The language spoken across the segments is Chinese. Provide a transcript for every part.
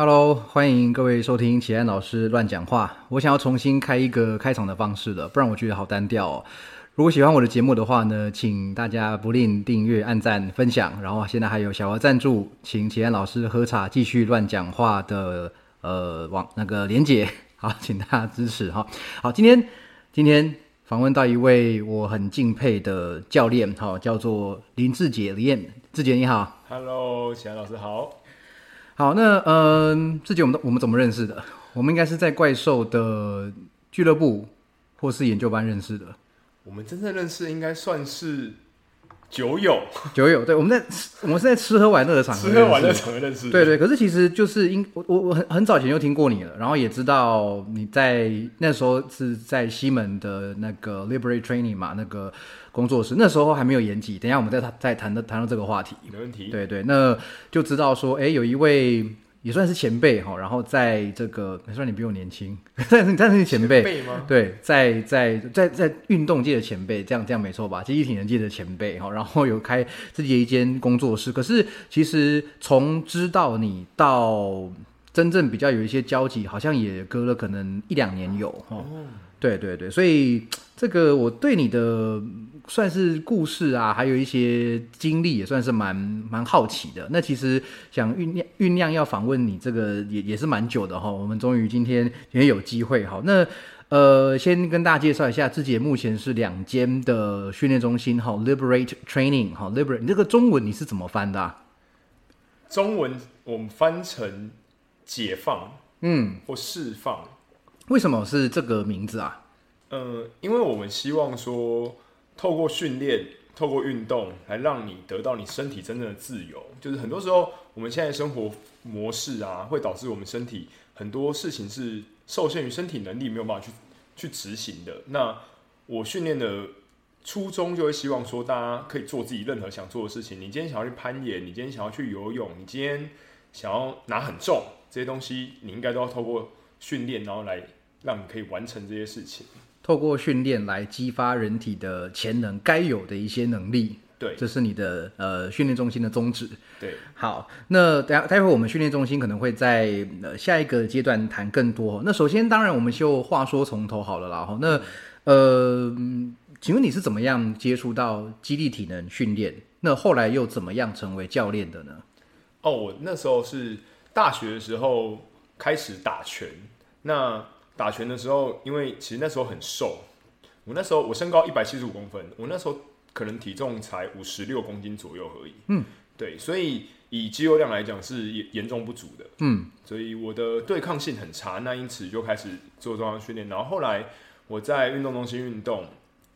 Hello，欢迎各位收听启安老师乱讲话。我想要重新开一个开场的方式了，不然我觉得好单调哦。如果喜欢我的节目的话呢，请大家不吝订阅、按赞、分享。然后现在还有小额赞助，请启安老师喝茶继续乱讲话的呃网那个连结，好，请大家支持哈。好，今天今天访问到一位我很敬佩的教练，哈，叫做林志杰林，志杰你好。Hello，启安老师好。好，那嗯，志杰，我们我们怎么认识的？我们应该是在怪兽的俱乐部或是研究班认识的。我们真正认识应该算是酒友，酒友，对，我们在我们是在吃喝玩乐的场合吃喝玩乐场合认识的。对对，可是其实就是因我我我很很早前就听过你了，然后也知道你在那时候是在西门的那个 Liberate Training 嘛，那个工作室，那时候还没有延期。等一下我们再谈再谈到谈到这个话题。没问题。对对，那就知道说，哎，有一位也算是前辈哈，然后在这个，虽然你比我年轻，但是但是你前辈，吗？对，在在在在运动界的前辈，这样这样没错吧？记忆体能界的前辈哈，然后有开自己的一间工作室。可是其实从知道你到真正比较有一些交集，好像也隔了可能一两年有哈。对对对，所以这个我对你的算是故事啊，还有一些经历也算是蛮蛮好奇的。那其实想酝酿酝酿要访问你，这个也也是蛮久的哈。我们终于今天也有机会哈。那呃，先跟大家介绍一下，自己目前是两间的训练中心哈，Liberate Training 哈，Liberate，你这个中文你是怎么翻的、啊？中文我们翻成解放嗯，或释放。为什么是这个名字啊？呃，因为我们希望说，透过训练，透过运动，来让你得到你身体真正的自由。就是很多时候，我们现在生活模式啊，会导致我们身体很多事情是受限于身体能力没有办法去去执行的。那我训练的初衷就会希望说，大家可以做自己任何想做的事情。你今天想要去攀岩，你今天想要去游泳，你今天想要拿很重这些东西，你应该都要透过训练，然后来让你可以完成这些事情。透过训练来激发人体的潜能，该有的一些能力。对这是你的呃训练中心的宗旨。对，好，那待待会我们训练中心可能会在呃下一个阶段谈更多。那首先，当然我们就话说从头好了啦。哈，那呃，嗯请问你是怎么样接触到激励体能训练？那后来又怎么样成为教练的呢？哦，我那时候是大学的时候开始打拳。那打拳的时候，因为其实那时候很瘦，我那时候我身高一百七十五公分，我那时候可能体重才五十六公斤左右而已。嗯，对，所以以肌肉量来讲是严严重不足的。嗯，所以我的对抗性很差，那因此就开始做重量训练。然后后来我在运动中心运动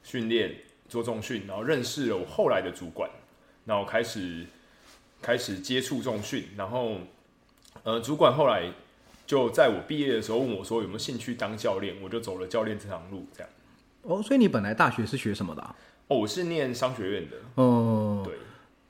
训练做重训，然后认识了我后来的主管，然后开始开始接触重训，然后呃，主管后来就在我毕业的时候问我说有没有兴趣当教练，我就走了教练这条路。这样哦，所以你本来大学是学什么的、啊？哦，我是念商学院的，哦、对。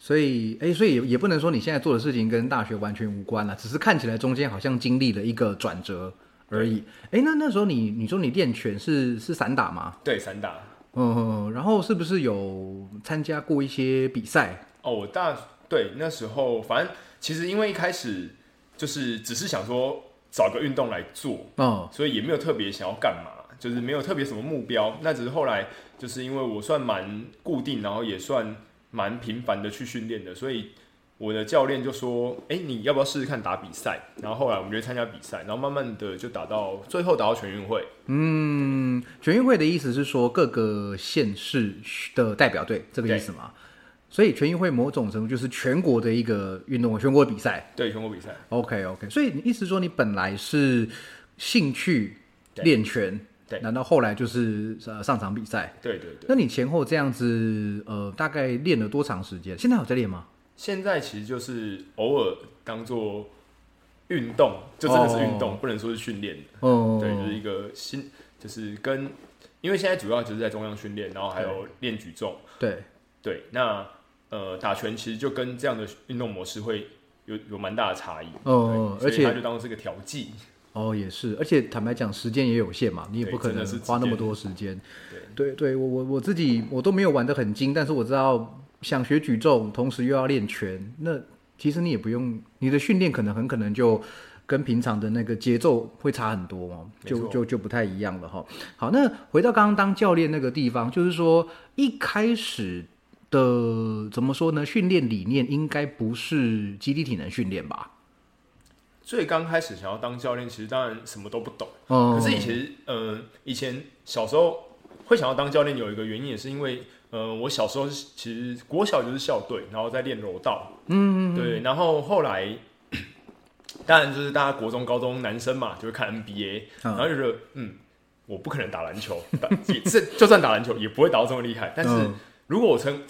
所以，哎，所以也也不能说你现在做的事情跟大学完全无关了，只是看起来中间好像经历了一个转折而已。哎，那那时候你你说你练拳是是散打吗？对，散打。嗯，然后是不是有参加过一些比赛？哦，我大对那时候，反正其实因为一开始就是只是想说找个运动来做，嗯，所以也没有特别想要干嘛，就是没有特别什么目标。那只是后来就是因为我算蛮固定，然后也算蛮频繁的去训练的，所以我的教练就说：“哎、你要不要试试看打比赛？”然后后来我们就参加比赛，然后慢慢的就打到最后打到全运会。嗯，全运会的意思是说各个县市的代表队这个意思吗？所以全运会某种程度就是全国的一个运动，全国比赛。对，全国比赛。OK OK，所以你意思说你本来是兴趣对练拳，对难道后来就是呃上场比赛？对对对。那你前后这样子呃大概练了多长时间？现在有在练吗？现在其实就是偶尔当做运动，就真的是运动，哦不能说是训练的。哦，对，就是一个新，就是跟，因为现在主要就是在中央训练，然后还有练举重。对，对，那呃打拳其实就跟这样的运动模式会有有蛮大的差异。哦而且就当是个调剂。哦也是，而且坦白讲时间也有限嘛，你也不可能花那么多时间。对对对，我我我自己我都没有玩得很精，但是我知道想学举重，同时又要练拳，那其实你也不用你的训练可能很可能就跟平常的那个节奏会差很多哦，就就就不太一样了哈。好，那回到刚刚当教练那个地方，就是说一开始的怎么说呢？训练理念应该不是基地体能训练吧？最刚开始想要当教练，其实当然什么都不懂。嗯可是以前，嗯、以前小时候会想要当教练，有一个原因也是因为，呃，我小时候是其实国小就是校队，然后在练柔道，嗯对，然后后来，当然就是大家国中、高中男生嘛，就会看 NBA，、嗯然后就觉得，嗯，我不可能打篮球，打也是就算打篮球也不会打到这么厉害，但是嗯如果我成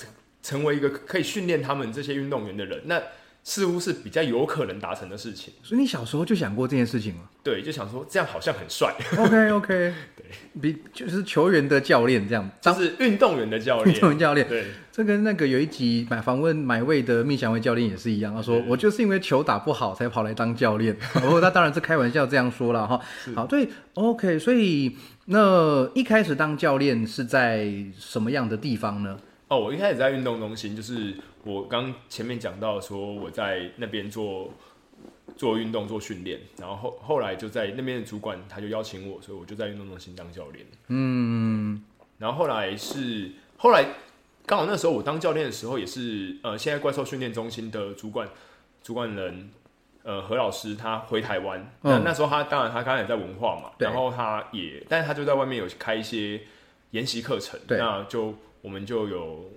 成为一个可以训练他们这些运动员的人，那似乎是比较有可能达成的事情。所以你小时候就想过这件事情吗对，就想说这样好像很帅，？OK OK，对，比就是球员的教练这样，当就是运动员的教练运练。动员教练。对，这跟那个有一集买访问买位的蜜祥威教练也是一样，他说我就是因为球打不好才跑来当教练。不过他当然是开玩笑这样说了哈。好，对，OK，所以那一开始当教练是在什么样的地方呢？哦，我一开始在运动中心，就是我刚前面讲到说我在那边做做运动做训练，然后后后来就在那边的主管他就邀请我，所以我就在运动中心当教练。嗯，然后后来是后来刚好那时候我当教练的时候，也是呃现在怪兽训练中心的主管主管人呃何老师他回台湾，那、嗯。那时候他当然他刚才也在文化嘛，然后他也但是他就在外面有开一些研习课程，那就我们就有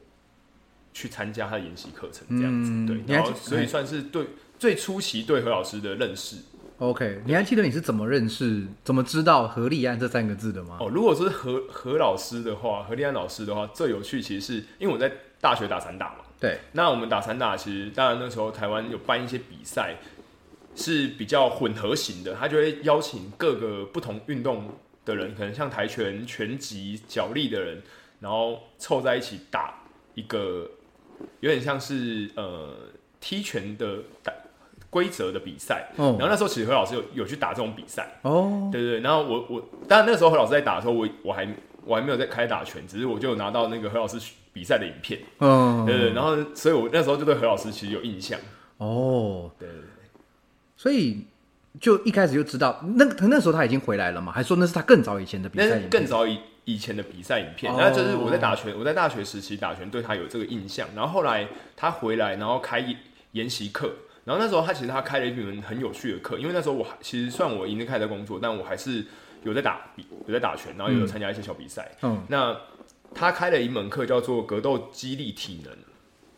去参加他的研习课程这样子，对，然后所以算是对最初期对何老师的认识。OK，你还记得你是怎么认识、怎么知道何立安这三个字的吗？哦，如果是何何老师的话，何立安老师的话，最有趣其实是因为我在大学打散打嘛。对，那我们打散打，其实当然那时候台湾有办一些比赛，是比较混合型的，他就会邀请各个不同运动的人，可能像跆拳、拳击、脚力的人，然后凑在一起打一个有点像是呃踢拳的打规则的比赛。哦。然后那时候其实何老师有有去打这种比赛。哦，对对对，然后我我当然那时候何老师在打的时候，我我还我还没有在开打拳，只是我就有拿到那个何老师比赛的影片，嗯，对对，然后所以我那时候就对何老师其实有印象，哦，对对对，所以就一开始就知道，那那时候他已经回来了嘛？还是说那是他更早以前的比那是赛影片？更早以以前的比赛影片，哦。那就是我在打拳，我在大学时期打拳对他有这个印象，然后后来他回来，然后开研研习课。然后那时候他其实他开了一门很有趣的课，因为那时候我还其实算我已经开始在工作，但我还是有在打比有在打拳，然后也有参加一些小比赛。嗯，那他开了一门课叫做格斗激励体能，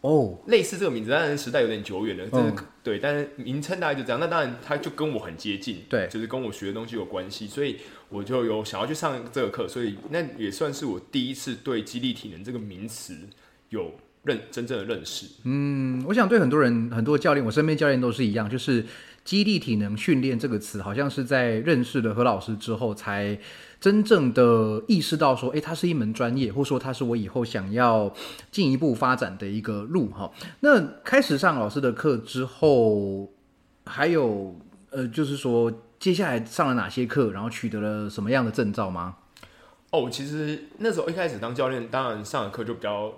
哦，类似这个名字，当然时代有点久远了，嗯对，但是名称大概就这样。那当然，它就跟我很接近，对就是跟我学的东西有关系，所以我就有想要去上这个课，所以那也算是我第一次对激励体能这个名词有认真正的认识。嗯，我想对很多人、很多教练，我身边教练都是一样，就是激励体能训练这个词，好像是在认识了何老师之后，才真正的意识到说，诶，它是一门专业，或者说它是我以后想要进一步发展的一个路哈。那开始上老师的课之后，还有呃，就是说接下来上了哪些课，然后取得了什么样的证照吗？哦，其实那时候一开始当教练，当然上的课就比较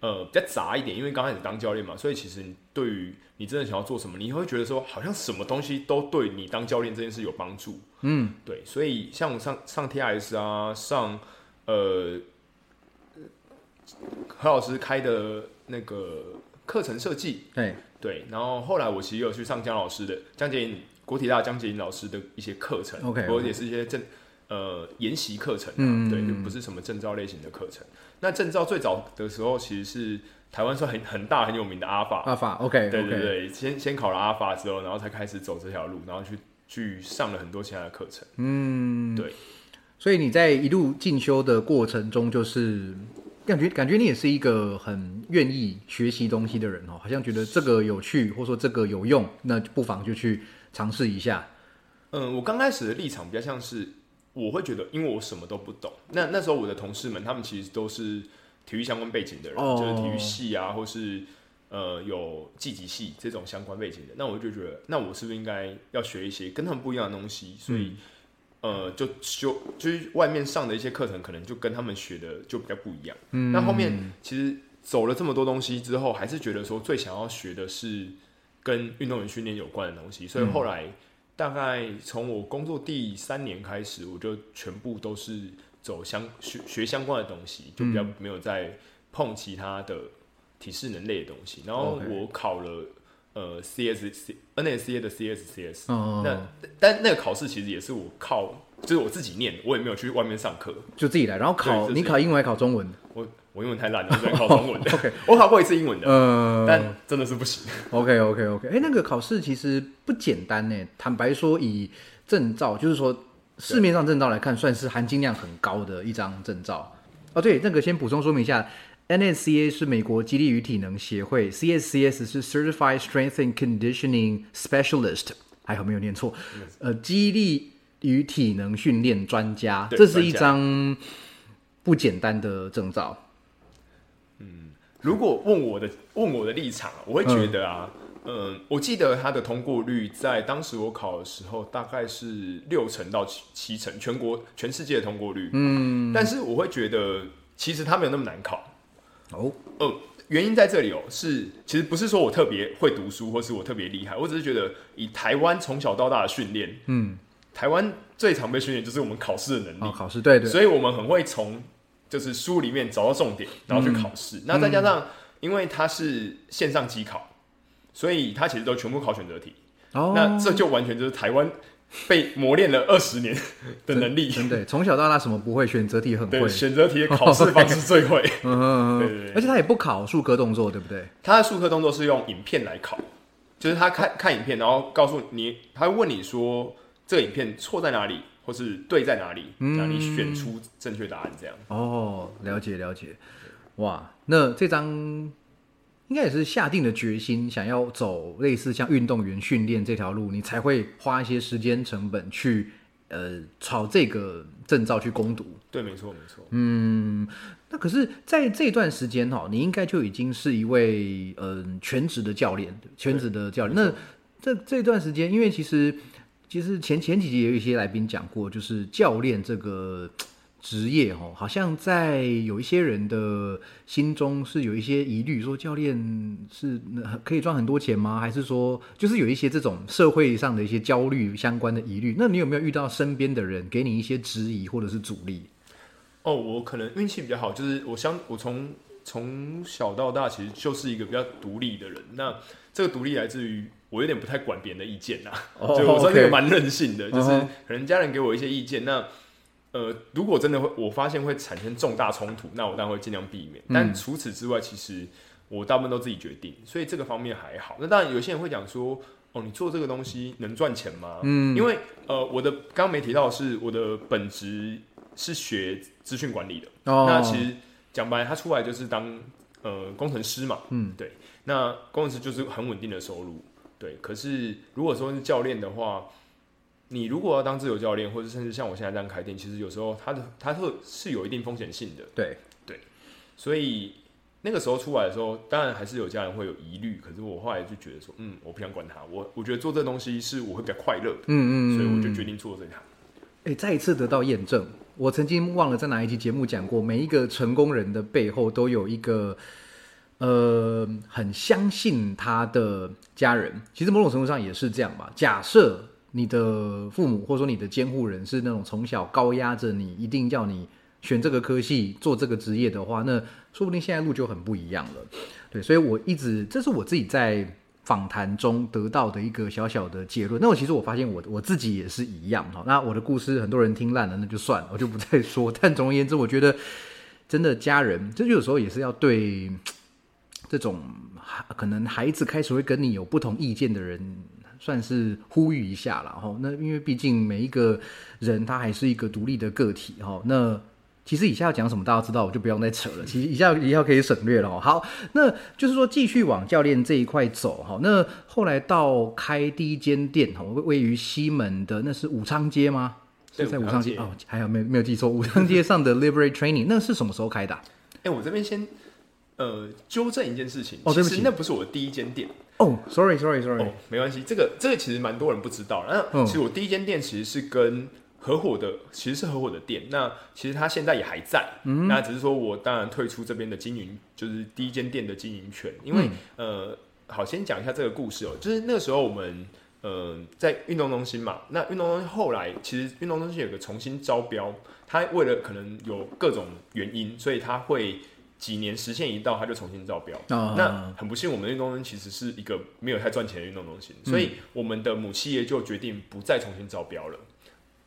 呃比较杂一点，因为刚开始当教练嘛，所以其实你对于你真的想要做什么，你会觉得说好像什么东西都对你当教练这件事有帮助。嗯，对，所以像我上上 TIS 啊，上呃何老师开的那个课程设计，对，对，然后后来我其实有去上江老师的江杰颖国体大江杰颖老师的一些课程 OK，或者也是一些正呃研习课程啊，嗯对，就不是什么证照类型的课程。那证照最早的时候其实是台湾算很很大很有名的阿法，阿法，OK，对对对，先先考了阿法之后，然后才开始走这条路，然后去去上了很多其他的课程。嗯，对。所以你在一路进修的过程中，就是感觉感觉你也是一个很愿意学习东西的人哦，好像觉得这个有趣，或者说这个有用，那不妨就去尝试一下。嗯，我刚开始的立场比较像是，我会觉得，因为我什么都不懂。那那时候我的同事们，他们其实都是体育相关背景的人，哦就是体育系啊，或是呃有技击系这种相关背景的。那我就觉得，那我是不是应该要学一些跟他们不一样的东西？所以，呃，就修就是外面上的一些课程，可能就跟他们学的就比较不一样。嗯，那后面其实走了这么多东西之后，还是觉得说最想要学的是跟运动员训练有关的东西，所以后来大概从我工作第三年开始，我就全部都是走相学学相关的东西，就比较没有再碰其他的体适能类的东西。然后我考了呃 CS C NSCA 的 CSCS，、嗯，那但那个考试其实也是我靠，就是我自己念，我也没有去外面上课。就自己来，然后考你考英文还考中文？我我英文太烂了，我只能考中文 的。我考过一次英文的，呃，但真的是不行。OK OK OK，哎、那个考试其实不简单呢。坦白说，以证照，就是说市面上证照来看，算是含金量很高的一张证照。哦，对，那个先补充说明一下，NSCA 是美国激励与体能协会，CSCS 是 Certified Strength and Conditioning Specialist，还好没有念错，呃，激励与体能训练专家，对这是一张不简单的证照。如果问我的问我的立场，我会觉得啊，嗯、我记得它的通过率在当时我考的时候大概是六成到七七成，全国全世界的通过率。嗯，但是我会觉得其实它没有那么难考。哦，呃，原因在这里哦，是其实不是说我特别会读书，或是我特别厉害，我只是觉得以台湾从小到大的训练，嗯，台湾最常被训练就是我们考试的能力。哦，考试对对，所以我们很会从就是书里面找到重点，然后去考试。那再加上，因为它是线上机考，所以它其实都全部考选择题。哦，那这就完全就是台湾被磨练了二十年的能力。真的，从小到大什么不会，选择题很会，。选择题的考试方式最会。嗯哼对对对而且他也不考数科动作，对不对？他的数科动作是用影片来考，就是他看看影片，然后告诉你，他会问你说这个影片错在哪里，或是对在哪里，让你选出正确答案。这样。哦，了解了解。哇，那这张应该也是下定了决心，想要走类似像运动员训练这条路，你才会花一些时间成本去呃朝这个证照去攻读。对，没错，没错。嗯，那可是在这段时间哈，你应该就已经是一位嗯、全职的教练，全职的教练。那这这段时间，因为其实其实前前几集也有一些来宾讲过，就是教练这个 职业哈，好像在有一些人的心中是有一些疑虑，说教练是可以赚很多钱吗？还是说就是有一些这种社会上的一些焦虑相关的疑虑？那你有没有遇到身边的人给你一些质疑或者是阻力？哦，我可能运气比较好，就是我相我从从小到大其实就是一个比较独立的人。那这个独立来自于我有点不太管别人的意见呐、哦 所以我算是 OK 一个蛮任性的，就是可能家人给我一些意见，那呃，如果真的会我发现会产生重大冲突，那我当然会尽量避免。嗯但除此之外，其实我大部分都自己决定，所以这个方面还好。那当然有些人会讲说。哦，你做这个东西能赚钱吗？嗯因为呃，我的刚刚没提到的是我的本职是学资讯管理的，哦那其实讲白，他出来就是当呃工程师嘛，嗯，对。那工程师就是很稳定的收入，对。可是如果说是教练的话，你如果要当自由教练，或者甚至像我现在这样开店，其实有时候它的它会是有一定风险性的，对对，所以那个时候出来的时候，当然还是有家人会有疑虑。可是我后来就觉得说，嗯，我不想管他，我我觉得做这东西是我会比较快乐的，嗯嗯，所以我就嗯决定做这一行。哎、再一次得到验证。我曾经忘了在哪一期节目讲过，每一个成功人的背后都有一个呃很相信他的家人。其实某种程度上也是这样吧。假设你的父母或者说你的监护人是那种从小高压着你，一定叫你选这个科系做这个职业的话，那说不定现在路就很不一样了。对，所以我一直这是我自己在访谈中得到的一个小小的结论。那我其实我发现我我自己也是一样哈。那我的故事很多人听烂了，那就算了，我就不再说。但总而言之，我觉得真的家人，这就有时候也是要对这种可能孩子开始会跟你有不同意见的人。算是呼吁一下了哈，那因为毕竟每一个人他还是一个独立的个体哈，那其实以下要讲什么大家知道，我就不用再扯了。其实以下以下可以省略了哦。好，那就是说继续往教练这一块走哈。那后来到开第一间店哈，位位于西门的那是武昌街吗？对是在武武昌街哦，还有没有没有记错，武昌街上的 Liberate Training 那是什么时候开的啊、哎、我这边先呃纠正一件事情，哦对不起其实那不是我第一间店。哦，sorry sorry sorry，、哦，没关系，这个这个其实蛮多人不知道。那嗯其实我第一间店其实是跟合伙的，其实是合伙的店。那其实他现在也还在，嗯那只是说我当然退出这边的经营，就是第一间店的经营权。因为、嗯呃，好，先讲一下这个故事哦，就是那个时候我们呃，在运动中心嘛，那运动中心后来其实运动中心有个重新招标，它为了可能有各种原因，所以它会几年时限一到，它就重新招标。啊那很不幸，我们的运动中心其实是一个没有太赚钱的运动中心，所以我们的母企业就决定不再重新招标了，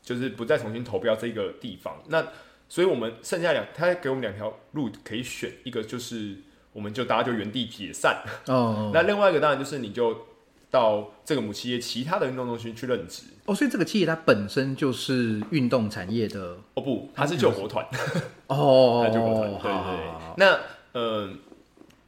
就是不再重新投标这个地方。那所以我们剩下两，他给我们两条路可以选，一个就是我们就大家就原地解散，哦那另外一个当然就是你就到这个母企业其他的运动中心去任职。哦，所以这个企业它本身就是运动产业的哦不，它是救国 团，哦它救国团，对对。那呃，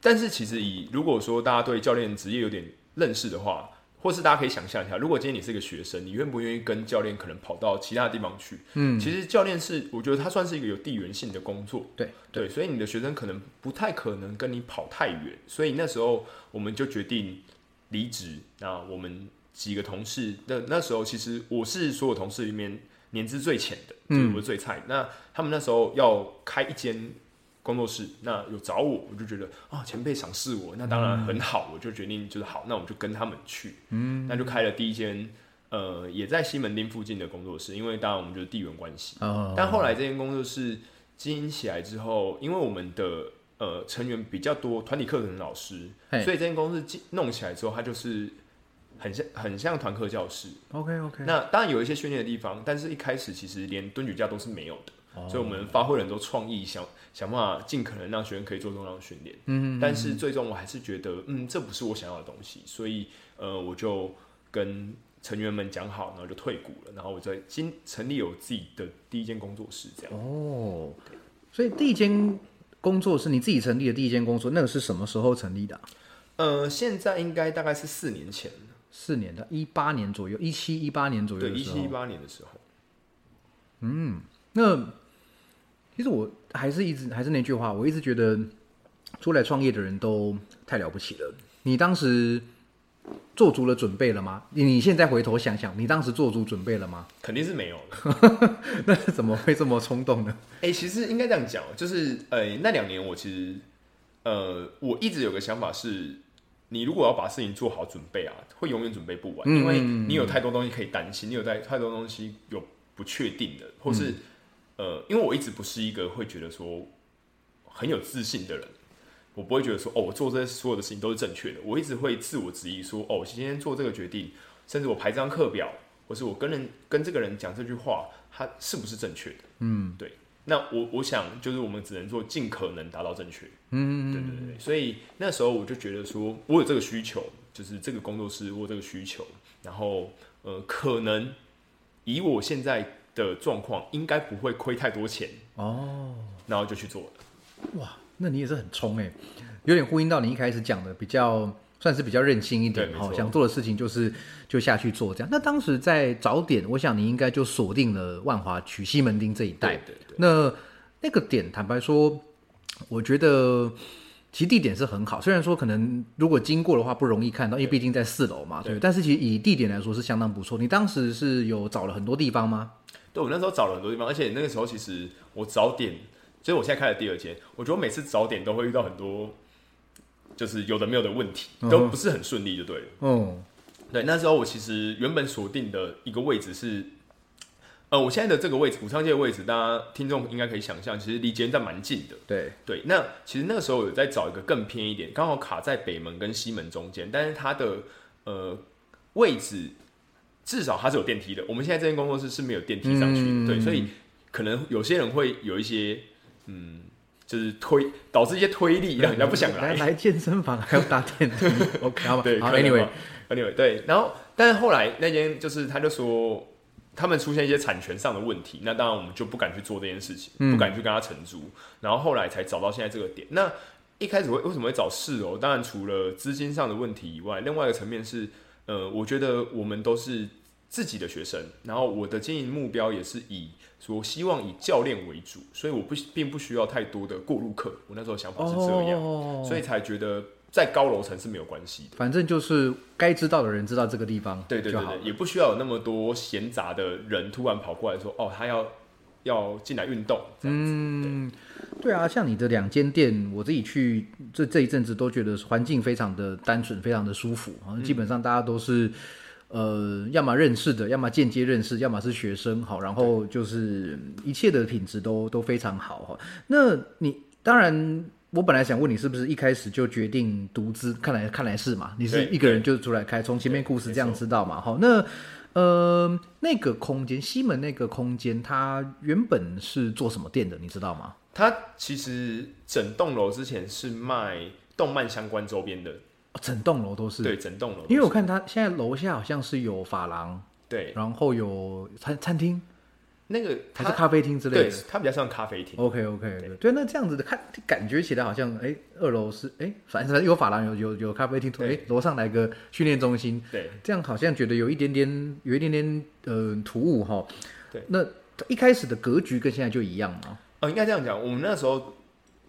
但是其实以如果说大家对教练职业有点认识的话，或是大家可以想象一下，如果今天你是一个学生，你愿不愿意跟教练可能跑到其他地方去？嗯，其实教练是，我觉得他算是一个有地缘性的工作，对对，所以你的学生可能不太可能跟你跑太远，所以那时候我们就决定离职。那我们几个同事，那那时候其实我是所有同事里面年资最浅的，就是我是最菜。那他们那时候要开一间工作室，那有找我，我就觉得啊，前辈赏识我，那当然很好，我就决定就是好，那我们就跟他们去，嗯，那就开了第一间。呃，也在西门町附近的工作室，因为当然我们就是地缘关系，哦，但后来这间工作室经营起来之后，因为我们的呃成员比较多，团体课程的老师，所以这间公司进弄起来之后，它就是很像很像团课教室。OK OK，那当然有一些训练的地方，但是一开始其实连蹲举架都是没有的，所以我们发挥了很多创意，想想办法尽可能让学生可以做重量训练。嗯，但是最终我还是觉得，嗯，这不是我想要的东西，所以呃，我就跟成员们讲好，然后就退股了，然后我在今成立有自己的第一间工作室，这样。哦，所以第一间工作是你自己成立的第一间工作，那个是什么时候成立的啊、呃，现在应该大概是四年前，四年的，一八年左右，一七一八年左右对。一七一八年的时候，嗯那其实我还是一直还是那句话，我一直觉得出来创业的人都太了不起了。你当时做足了准备了吗？你你现在回头想想，你当时做足准备了吗？肯定是没有的。那怎么会这么冲动呢？哎、其实应该这样讲，就是呃，那两年我其实呃，我一直有个想法是，你如果要把事情做好准备啊，会永远准备不完，嗯因为你有太多东西可以担心，你有太太多东西有不确定的，或是、呃，因为我一直不是一个会觉得说很有自信的人。我不会觉得说，哦，我做这些所有的事情都是正确的。我一直会自我质疑说，哦，我今天做这个决定，甚至我排这张课表，或是我跟人跟这个人讲这句话，他是不是正确的？嗯，对。那我我想，就是我们只能做尽可能达到正确。嗯，对对对。所以那时候我就觉得说，我有这个需求，就是这个工作室我有这个需求，然后呃，可能以我现在的状况，应该不会亏太多钱，哦，然后就去做了。哇，那你也是很冲哎，有点呼应到你一开始讲的比较。算是比较任性一点哈，对没错想做的事情就是就下去做这样。那当时在早点，我想你应该就锁定了万华区西门町这一带。对对对。那那个点，坦白说，我觉得其实地点是很好。虽然说可能如果经过的话不容易看到，因为毕竟在四楼嘛，对。对但是其实以地点来说是相当不错。你当时是有找了很多地方吗？对，我那时候找了很多地方，而且那个时候其实我早点，就是我现在开了第二间，我觉得每次早点都会遇到很多，就是有的没有的问题，都不是很顺利，就对了。嗯，对，那时候我其实原本锁定的一个位置是，呃，我现在的这个位置，武昌街的位置，大家听众应该可以想象，其实离捷运站蛮近的。对，对，那其实那个时候有在找一个更偏一点，刚好卡在北门跟西门中间，但是它的呃位置至少它是有电梯的。我们现在这间工作室是没有电梯上去的，嗯对，所以可能有些人会有一些嗯，就是推导致一些推力，让人家不想来 来健身房还要搭电梯，OK 好吧？对好，Anyway，anyway 对，然后但是后来那间就是他就说他们出现一些产权上的问题，那当然我们就不敢去做这件事情，嗯不敢去跟他承租，然后后来才找到现在这个点。那一开始会为什么会找四楼？当然除了资金上的问题以外，另外一个层面是，呃，我觉得我们都是自己的学生，然后我的经营目标也是以说希望以教练为主，所以我不并不需要太多的过路客。我那时候想法是这样，哦，所以才觉得在高楼层是没有关系的。反正就是该知道的人知道这个地方，对对对对，也不需要有那么多闲杂的人突然跑过来说，哦，他要要进来运动这样子。嗯，对啊，像你的两间店，我自己去这这一阵子都觉得环境非常的单纯，非常的舒服好像。基本上大家都是呃，要么认识的，要么间接认识，要么是学生，好，然后就是一切的品质都都非常好哈。那你当然，我本来想问你是不是一开始就决定独资，看来看来是嘛，你是一个人就出来开，从前面故事这样知道嘛？好，那呃，那个空间，西门那个空间，它原本是做什么店的，你知道吗？它其实整栋楼之前是卖动漫相关周边的，哦整栋楼都是，对，整栋楼。因为我看它现在楼下好像是有发廊，对然后有餐餐厅那个它还是咖啡厅之类对的。，它比较像咖啡厅。OK OK，对对，那这样子的看感觉起来好像，哎，二楼是哎，反正有发廊，有有有咖啡厅，哎，楼上来个训练中心，对，这样好像觉得有一点点，有一点点呃突兀哈。对，那一开始的格局跟现在就一样吗？哦，应该这样讲，我们那时候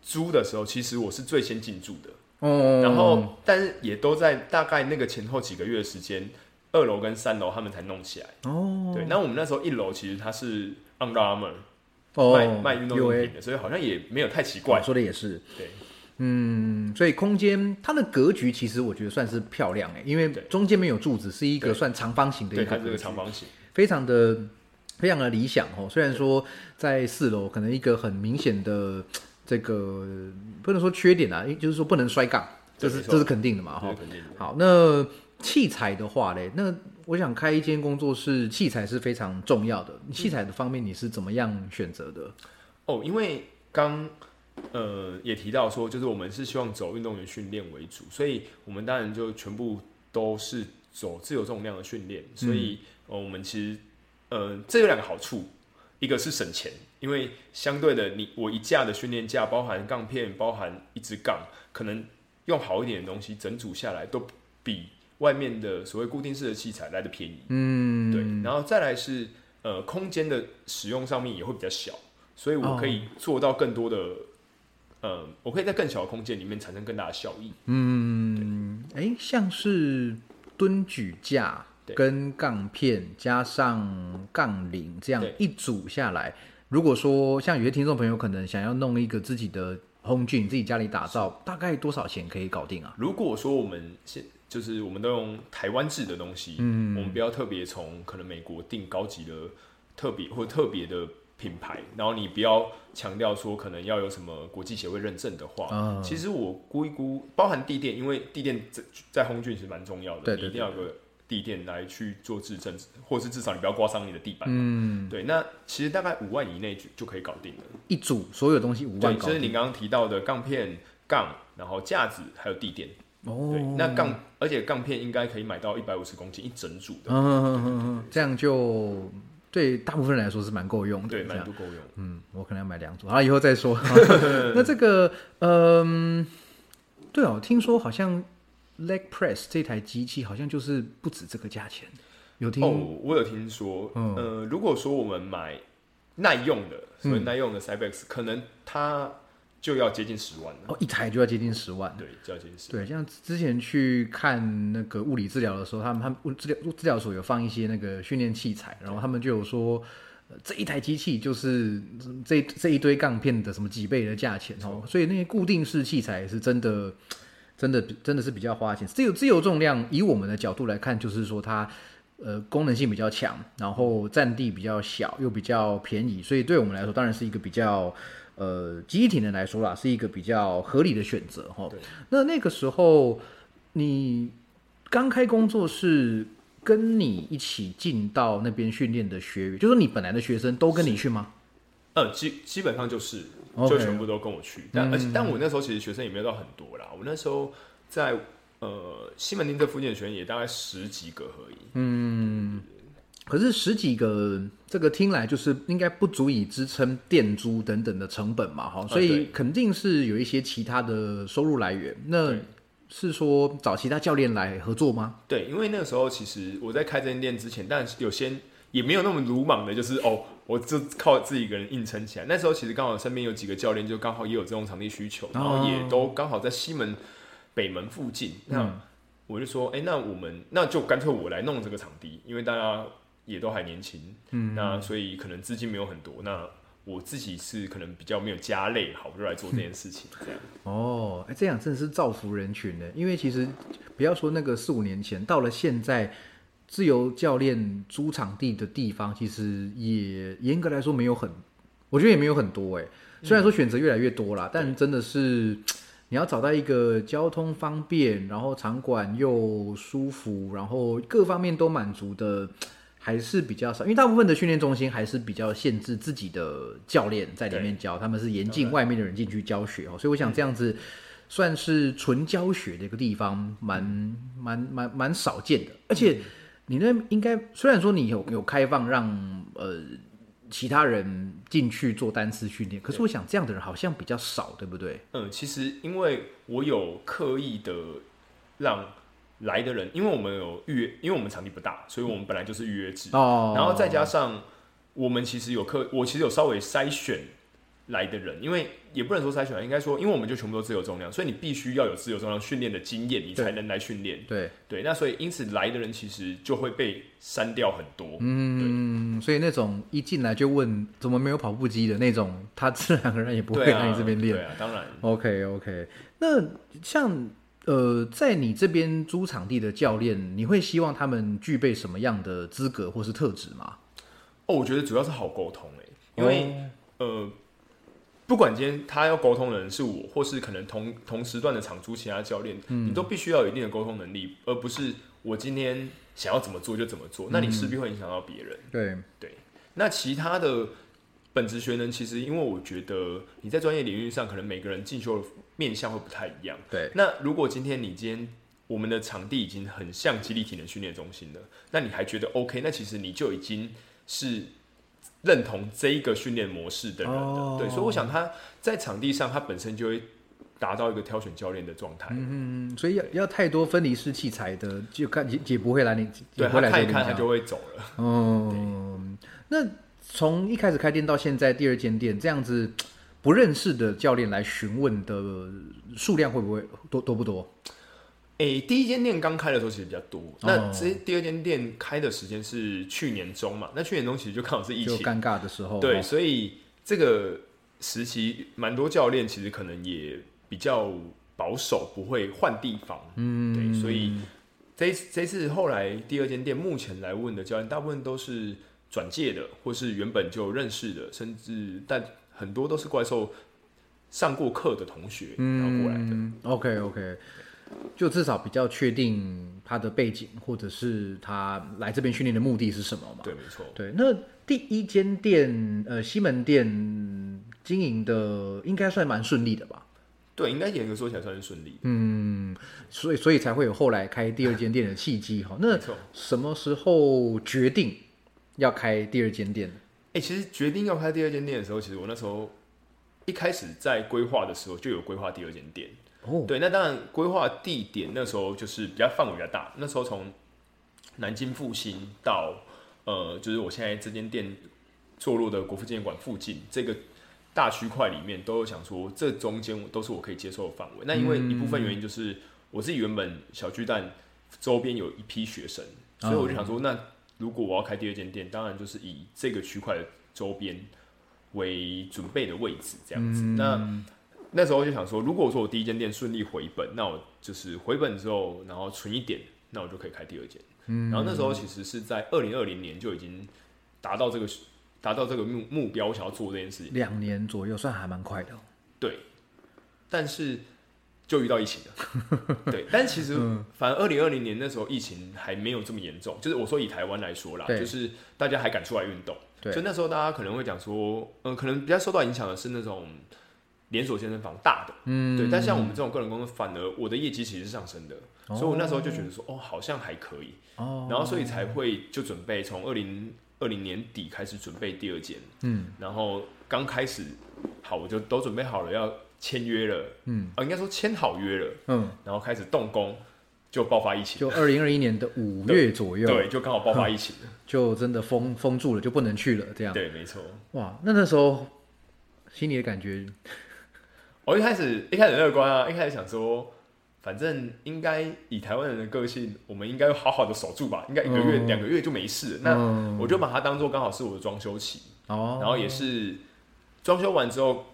租的时候，其实我是最先进驻的，哦然后但是也都在大概那个前后几个月的时间，二楼跟三楼他们才弄起来。哦，对，那我们那时候一楼其实它是 Under Armour 哦，卖卖运动用品的，所以好像也没有太奇怪，怪。说的也是。对，嗯，所以空间它的格局其实我觉得算是漂亮哎，因为中间没有柱子，是一个算长方形的一对，个格局它是个长，方形。非常的非常的理想哦。虽然说在四楼可能一个很明显的这个不能说缺点啊，就是说不能摔杠，这是这是肯定的嘛哈，。肯定的。好，那器材的话嘞，那我想开一间工作室，器材是非常重要的。器材的方面你是怎么样选择的？哦，因为刚呃也提到说，就是我们是希望走运动员训练为主，所以我们当然就全部都是走自由重量的训练，所以、呃我们其实呃这有两个好处，一个是省钱，因为相对的你我一架的训练架包含杠片，包含一支杠，可能用好一点的东西整组下来都比外面的所谓固定式的器材来的便宜。嗯，对，然后再来是呃空间的使用上面也会比较小，所以我可以做到更多的，呃，我可以在更小的空间里面产生更大的效益。嗯，哎，像是蹲举架跟杠片加上杠铃这样对。一组下来，如果说像有些听众朋友可能想要弄一个自己的 home gym，自己家里打造，大概多少钱可以搞定啊？如果说我们现就是我们都用台湾制的东西，嗯。我们不要特别从可能美国订高级的特别或特别的品牌，然后你不要强调说可能要有什么国际协会认证的话，啊。其实我估一估，包含地垫，因为地垫在在红郡是蛮重要的，对对你一定要有个地垫来去做质证，或是至少你不要刮伤你的地板嘛。嗯，对，那其实大概五万以内就就可以搞定了。一组所有东西五对，万。就是你刚刚提到的杠片、杠，然后架子还有地垫。哦对，，那杠，而且杠片应该可以买到一百五十公斤一整组的，嗯嗯嗯嗯，这样就对大部分人来说是蛮够用的。对，蛮足够用。嗯，我可能要买两组，好，以后再说。那这个，嗯、对哦，听说好像 leg press 这台机器好像就是不止这个价钱，有听？哦，我有听说，嗯呃，如果说我们买耐用的，所谓嗯耐用的 Cybex，、可能它就要接近十万了。哦，一台就要接近十万。对，就要接近十万。对，像之前去看那个物理治疗的时候，他们他们物治疗治疗所有放一些那个训练器材，然后他们就有说，呃这一台机器就是这这一堆杠片的什么几倍的价钱哦，所以那些固定式器材是真的，真的真的是比较花钱。自由自由重量，以我们的角度来看，就是说它。呃，功能性比较强，然后占地比较小，又比较便宜，所以对我们来说，当然是一个比较呃，机体人来说啦，是一个比较合理的选择哈。对那那个时候你刚开工作室，跟你一起进到那边训练的学员，就是说你本来的学生都跟你去吗？呃，基基本上就是就全部都跟我去。但、嗯而且，但我那时候其实学生也没有到很多啦。我那时候在呃西门町这附近的学员也大概十几个而已。嗯，可是十几个，这个听来就是应该不足以支撑店租等等的成本嘛，哈，所以肯定是有一些其他的收入来源。那是说找其他教练来合作吗？对，因为那个时候其实我在开这间店之前，但有些也没有那么鲁莽的，就是哦，我就靠自己一个人硬撑起来。那时候其实刚好身边有几个教练，就刚好也有这种场地需求，然后也都刚好在西门北门附近。那我就说，哎、那我们那就干脆我来弄这个场地，因为大家也都还年轻，嗯，那所以可能资金没有很多，那我自己是可能比较没有家累，好，我就来做这件事情，这样。哦，哎，这样真的是造福人群的。因为其实不要说那个四五年前，到了现在，自由教练租场地的地方，其实也严格来说没有很，我觉得也没有很多哎。虽然说选择越来越多啦，但真的是你要找到一个交通方便，然后场馆又舒服，然后各方面都满足的，还是比较少。因为大部分的训练中心还是比较限制自己的教练在里面教，他们是严禁外面的人进去教学哦。所以我想这样子算是纯教学的一个地方，蛮蛮蛮蛮少见的。而且你那应该虽然说你有有开放让呃。其他人进去做单次训练，可是我想这样的人好像比较少，对不对？嗯，其实因为我有刻意的让来的人，因为我们有预约，因为我们场地不大，所以我们本来就是预约制哦。然后再加上我们其实有刻，我其实有稍微筛选。来的人，因为也不能说筛选，应该说，因为我们就全部都自由重量，所以你必须要有自由重量训练的经验，你才能来训练。对对，那所以因此来的人其实就会被删掉很多。嗯，所以那种一进来就问怎么没有跑步机的那种，他自然而然也不会来你这边练。对啊，当然。OK OK，那像呃，在你这边租场地的教练，你会希望他们具备什么样的资格或是特质吗？哦，我觉得主要是好沟通诶，因为呃。不管今天他要沟通的人是我，或是可能同同时段的场租其他教练，你都必须要有一定的沟通能力，而不是我今天想要怎么做就怎么做，那你势必会影响到别人。对对，那其他的本职学能，其实因为我觉得你在专业领域上，可能每个人进修的面向会不太一样。对，那如果今天你今天我们的场地已经很像激励体能训练中心了，那你还觉得 OK？那其实你就已经是。认同这一个训练模式的人的，对，所以我想他在场地上，他本身就会达到一个挑选教练的状态。嗯嗯，所以要要太多分离式器材的，就看也也不会来你，对，他看一看他就会走了。嗯，那从一开始开店到现在第二间店，这样子不认识的教练来询问的数量会不会多多不多？诶，第一间店刚开的时候其实比较多，那这第二间店开的时间是去年中嘛？那去年中其实就刚好是疫情尴尬的时候，对，所以这个时期蛮多教练其实可能也比较保守，不会换地方，嗯，对，所以这这次后来第二间店目前来问的教练，大部分都是转介的，或是原本就认识的，甚至但很多都是怪兽上过课的同学然后过来的。OK OK。就至少比较确定他的背景，或者是他来这边训练的目的是什么嘛？对，没错。对，那第一间店，呃，西门店经营的应该算蛮顺利的吧？对，应该严格说起来算是顺利。嗯，所以所以才会有后来开第二间店的契机哈。那什么时候决定要开第二间店？哎，其实决定要开第二间店的时候，其实我那时候一开始在规划的时候就有规划第二间店。对，那当然规划地点那时候就是比较范围比较大。那时候从南京复兴到呃，就是我现在这间店坐落的国父纪念馆附近这个大区块里面，都有想说这中间都是我可以接受的范围。那因为一部分原因就是我自己原本小巨蛋周边有一批学生，所以我就想说，那如果我要开第二间店，当然就是以这个区块的周边为准备的位置这样子。那那时候就想说，如果说我第一间店顺利回本，那我就是回本之后，然后存一点，那我就可以开第二间。嗯，然后那时候其实是在二零二零年就已经达到这个达到这个目目标，想要做这件事情。两年左右，算还蛮快的。对，但是就遇到疫情了。对，但其实反正二零二零年那时候疫情还没有这么严重，就是我说以台湾来说啦，就是大家还敢出来运动。对，所以那时候大家可能会讲说，嗯，可能比较受到影响的是那种。连锁健身房大的，嗯，对，但像我们这种个人公司，反而我的业绩其实是上升的，所以我那时候就觉得说，哦，好像还可以，哦，然后所以才会就准备从二零二零年底开始准备第二间，嗯，然后刚开始好，我就都准备好了要签约了，嗯，啊，应该说签好约了，嗯，然后开始动工，就爆发疫情，就二零二一年的五月左右，对，就刚好爆发疫情，就真的封封住了，就不能去了，这样，对，没错，哇，那那时候心里的感觉。我一开始一开始乐观啊，一开始想说，反正应该以台湾人的个性，我们应该好好的守住吧，应该一个月两个月就没事。那我就把它当做刚好是我的装修期，哦，然后也是装修完之后，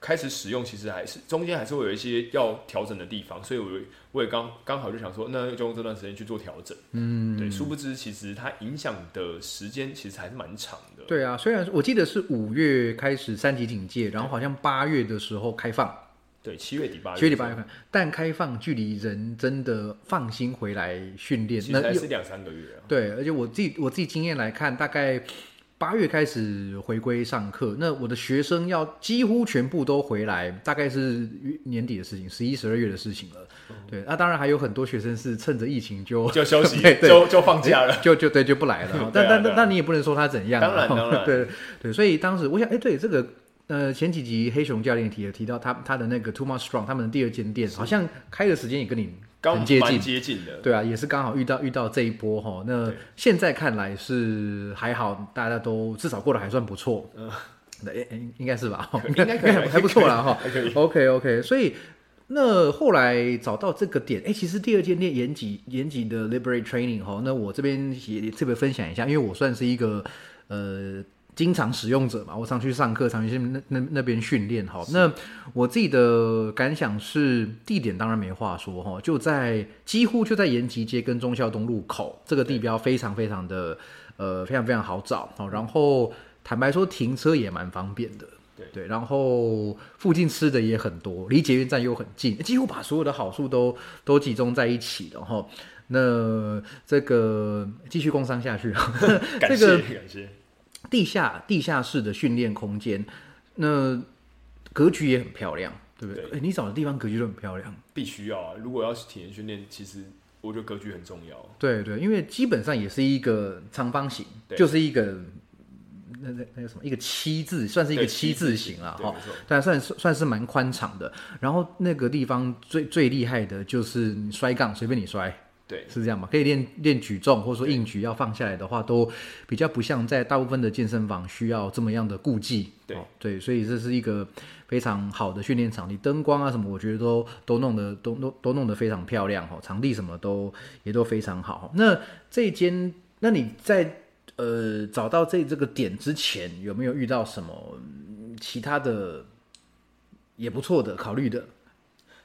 开始使用，其实还是中间还是会有一些要调整的地方，所以我我也刚刚好就想说，那就用这段时间去做调整。嗯，对，殊不知其实它影响的时间其实还是蛮长的。对啊，虽然我记得是五月开始三级警戒，然后好像八月的时候开放。对，七月底八月，七月底八月份，但开放距离人真的放心回来训练，那是两三个月啊。对，而且我自己我自己经验来看，大概八月开始回归上课，那我的学生要几乎全部都回来，大概是年底的事情，十一、十二月的事情了。对，那当然还有很多学生是趁着疫情就就休息，就就放假了，就就对就不来了。但但但但你也不能说他怎样，当然当然，对对，所以当时我想，哎，对这个。呃，前几集黑熊教练提了提到他他的那个 Too Much Strong，他们的第二间店好像开的时间也跟你很接近，接近的，对啊，也是刚好遇到遇到这一波哈。那现在看来是还好，大家都至少过得还算不错，嗯，应应该是吧？应该应该 还不错啦哈。OK OK，所以那后来找到这个点，哎，其实第二间店延吉延吉的 Liberate Training 哈，那我这边也特别分享一下，因为我算是一个呃。经常使用者嘛，我常去上课，常去那那那边训练哈。那我自己的感想是，地点当然没话说哈，就在几乎就在延吉街跟忠孝东路口这个地标，非常非常的呃非常非常好找哦。然后坦白说，停车也蛮方便的，对对。然后附近吃的也很多，离捷运站又很近，几乎把所有的好处都都集中在一起的哈。那这个继续工商下去，感 谢感谢。地下地下室的训练空间，那格局也很漂亮，对不对？哎，你找的地方格局都很漂亮，必须要啊！如果要是体验训练，其实我觉得格局很重要。对对，因为基本上也是一个长方形，就是一个那那那个什么，一个七字，算是一个七字形了哈。但算算是蛮宽敞的。然后那个地方最最厉害的就是摔杠，随便你摔。对，是这样嘛？可以练练举重，或者说硬举要放下来的话，都比较不像在大部分的健身房需要这么样的顾忌。对对，所以这是一个非常好的训练场地，灯光啊什么，我觉得都都弄得都都都弄得非常漂亮哈。场地什么都也都非常好。那这间，那你在呃找到这这个点之前，有没有遇到什么其他的也不错的考虑的？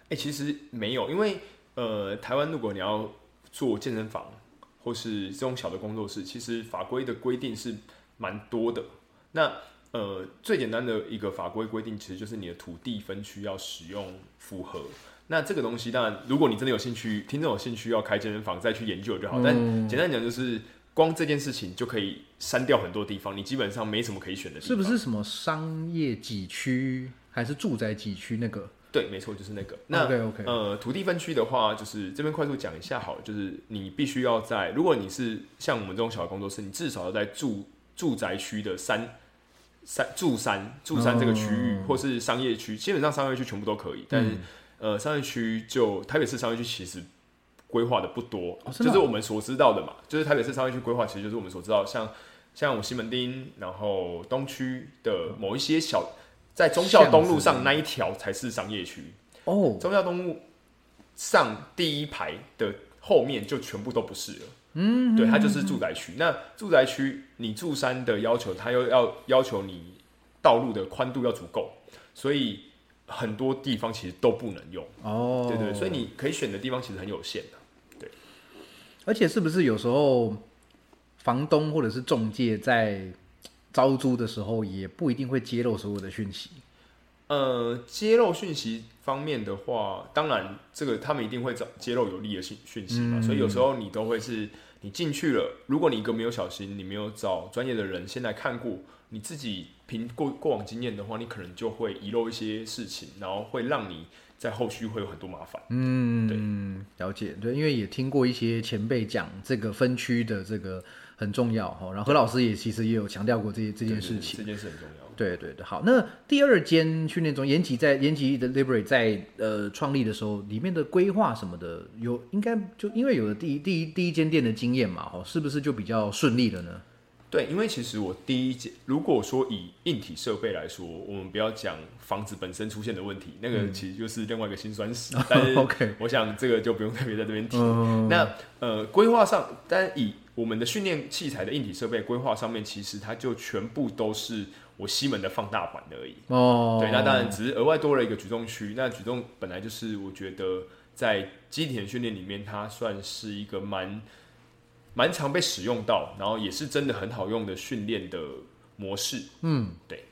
哎，其实没有，因为呃，台湾如果你要做健身房或是这种小的工作室，其实法规的规定是蛮多的。那呃，最简单的一个法规规定，其实就是你的土地分区要使用符合。那这个东西，当然，如果你真的有兴趣，听众有兴趣要开健身房，再去研究就好。但简单讲，就是光这件事情就可以删掉很多地方，你基本上没什么可以选的。是不是什么商业几区还是住宅几区那个？对，没错，就是那个。那呃，土地分区的话，就是这边快速讲一下好，就是你必须要在，如果你是像我们这种小的工作室，你至少要在住住宅区的三三住山住山这个区域，或是商业区，基本上商业区全部都可以。但是呃，商业区就台北市商业区其实规划的不多，就是我们所知道的嘛，就是台北市商业区规划，其实就是我们所知道，像像我西门町，然后东区的某一些小。在忠孝东路上那一条才是商业区哦，忠孝东路上第一排的后面就全部都不是了。嗯，对，它就是住宅区。那住宅区你住山的要求，它又要要求你道路的宽度要足够，所以很多地方其实都不能用。哦，对对，所以你可以选的地方其实很有限的。对，而且是不是有时候房东或者是中介在？招租的时候也不一定会揭露所有的讯息。呃，揭露讯息方面的话，当然这个他们一定会找揭露有利的讯讯息嘛。所以有时候你都会是，你进去了，如果你一个没有小心，你没有找专业的人先来看过，你自己凭过过往经验的话，你可能就会遗漏一些事情，然后会让你在后续会有很多麻烦。嗯，对，了解，对，因为也听过一些前辈讲这个分区的这个。很重要哈，然后何老师也其实也有强调过这这件事情，这件事很重要。对对对，好，那第二间训练中，延吉在延吉的 Liberate 在呃创立的时候，里面的规划什么的，有应该就因为有了第一第一第一间店的经验嘛，哈，是不是就比较顺利了呢？对，因为其实我第一间，如果说以硬体设备来说，我们不要讲房子本身出现的问题，那个其实就是另外一个辛酸史。但是 OK，我想这个就不用特别在这边提。那呃，规划上，但以我们的训练器材的硬体设备规划上面，其实它就全部都是我西门的放大版而已。哦，对，那当然只是额外多了一个举重区。那举重本来就是我觉得在机体训练里面，它算是一个蛮蛮常被使用到，然后也是真的很好用的训练的模式。嗯，对，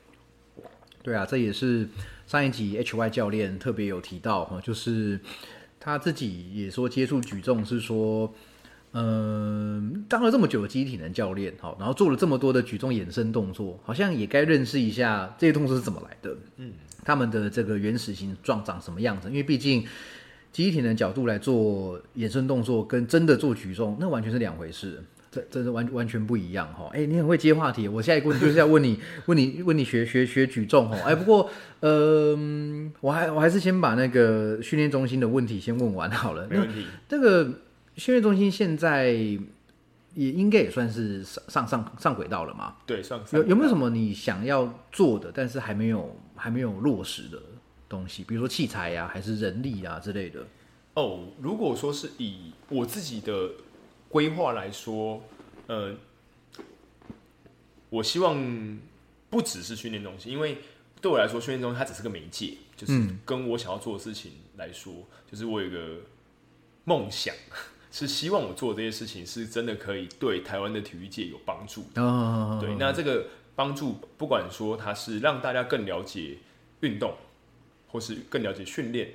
对啊，这也是上一集 HY 教练特别有提到哈，就是他自己也说接触举重是说，嗯、当了这么久的机体能教练，好，然后做了这么多的举重衍生动作，好像也该认识一下这些动作是怎么来的，嗯，他们的这个原始形状长什么样子，因为毕竟。机体能角度来做衍生动作，跟真的做举重，那完全是两回事。这这是完完全不一样哈。哎、你很会接话题，我下一个问题就是要问你，问你问你学学学举重哈。哎、不过呃，嗯我还我还是先把那个训练中心的问题先问完好了。那没问题。这个训练中心现在也应该也算是上上上上轨道了嘛？对，上有有没有什么？你想要做的，但是还没有还没有落实的东西？比如说器材呀、还是人力啊之类的？哦，如果说是以我自己的规划来说，呃，我希望不只是训练中心，因为对我来说，训练中心它只是个媒介，就是嗯跟我想要做的事情来说，就是我有一个梦想，是希望我做这些事情是真的可以对台湾的体育界有帮助。哦，对，那这个帮助，不管说它是让大家更了解运动，或是更了解训练，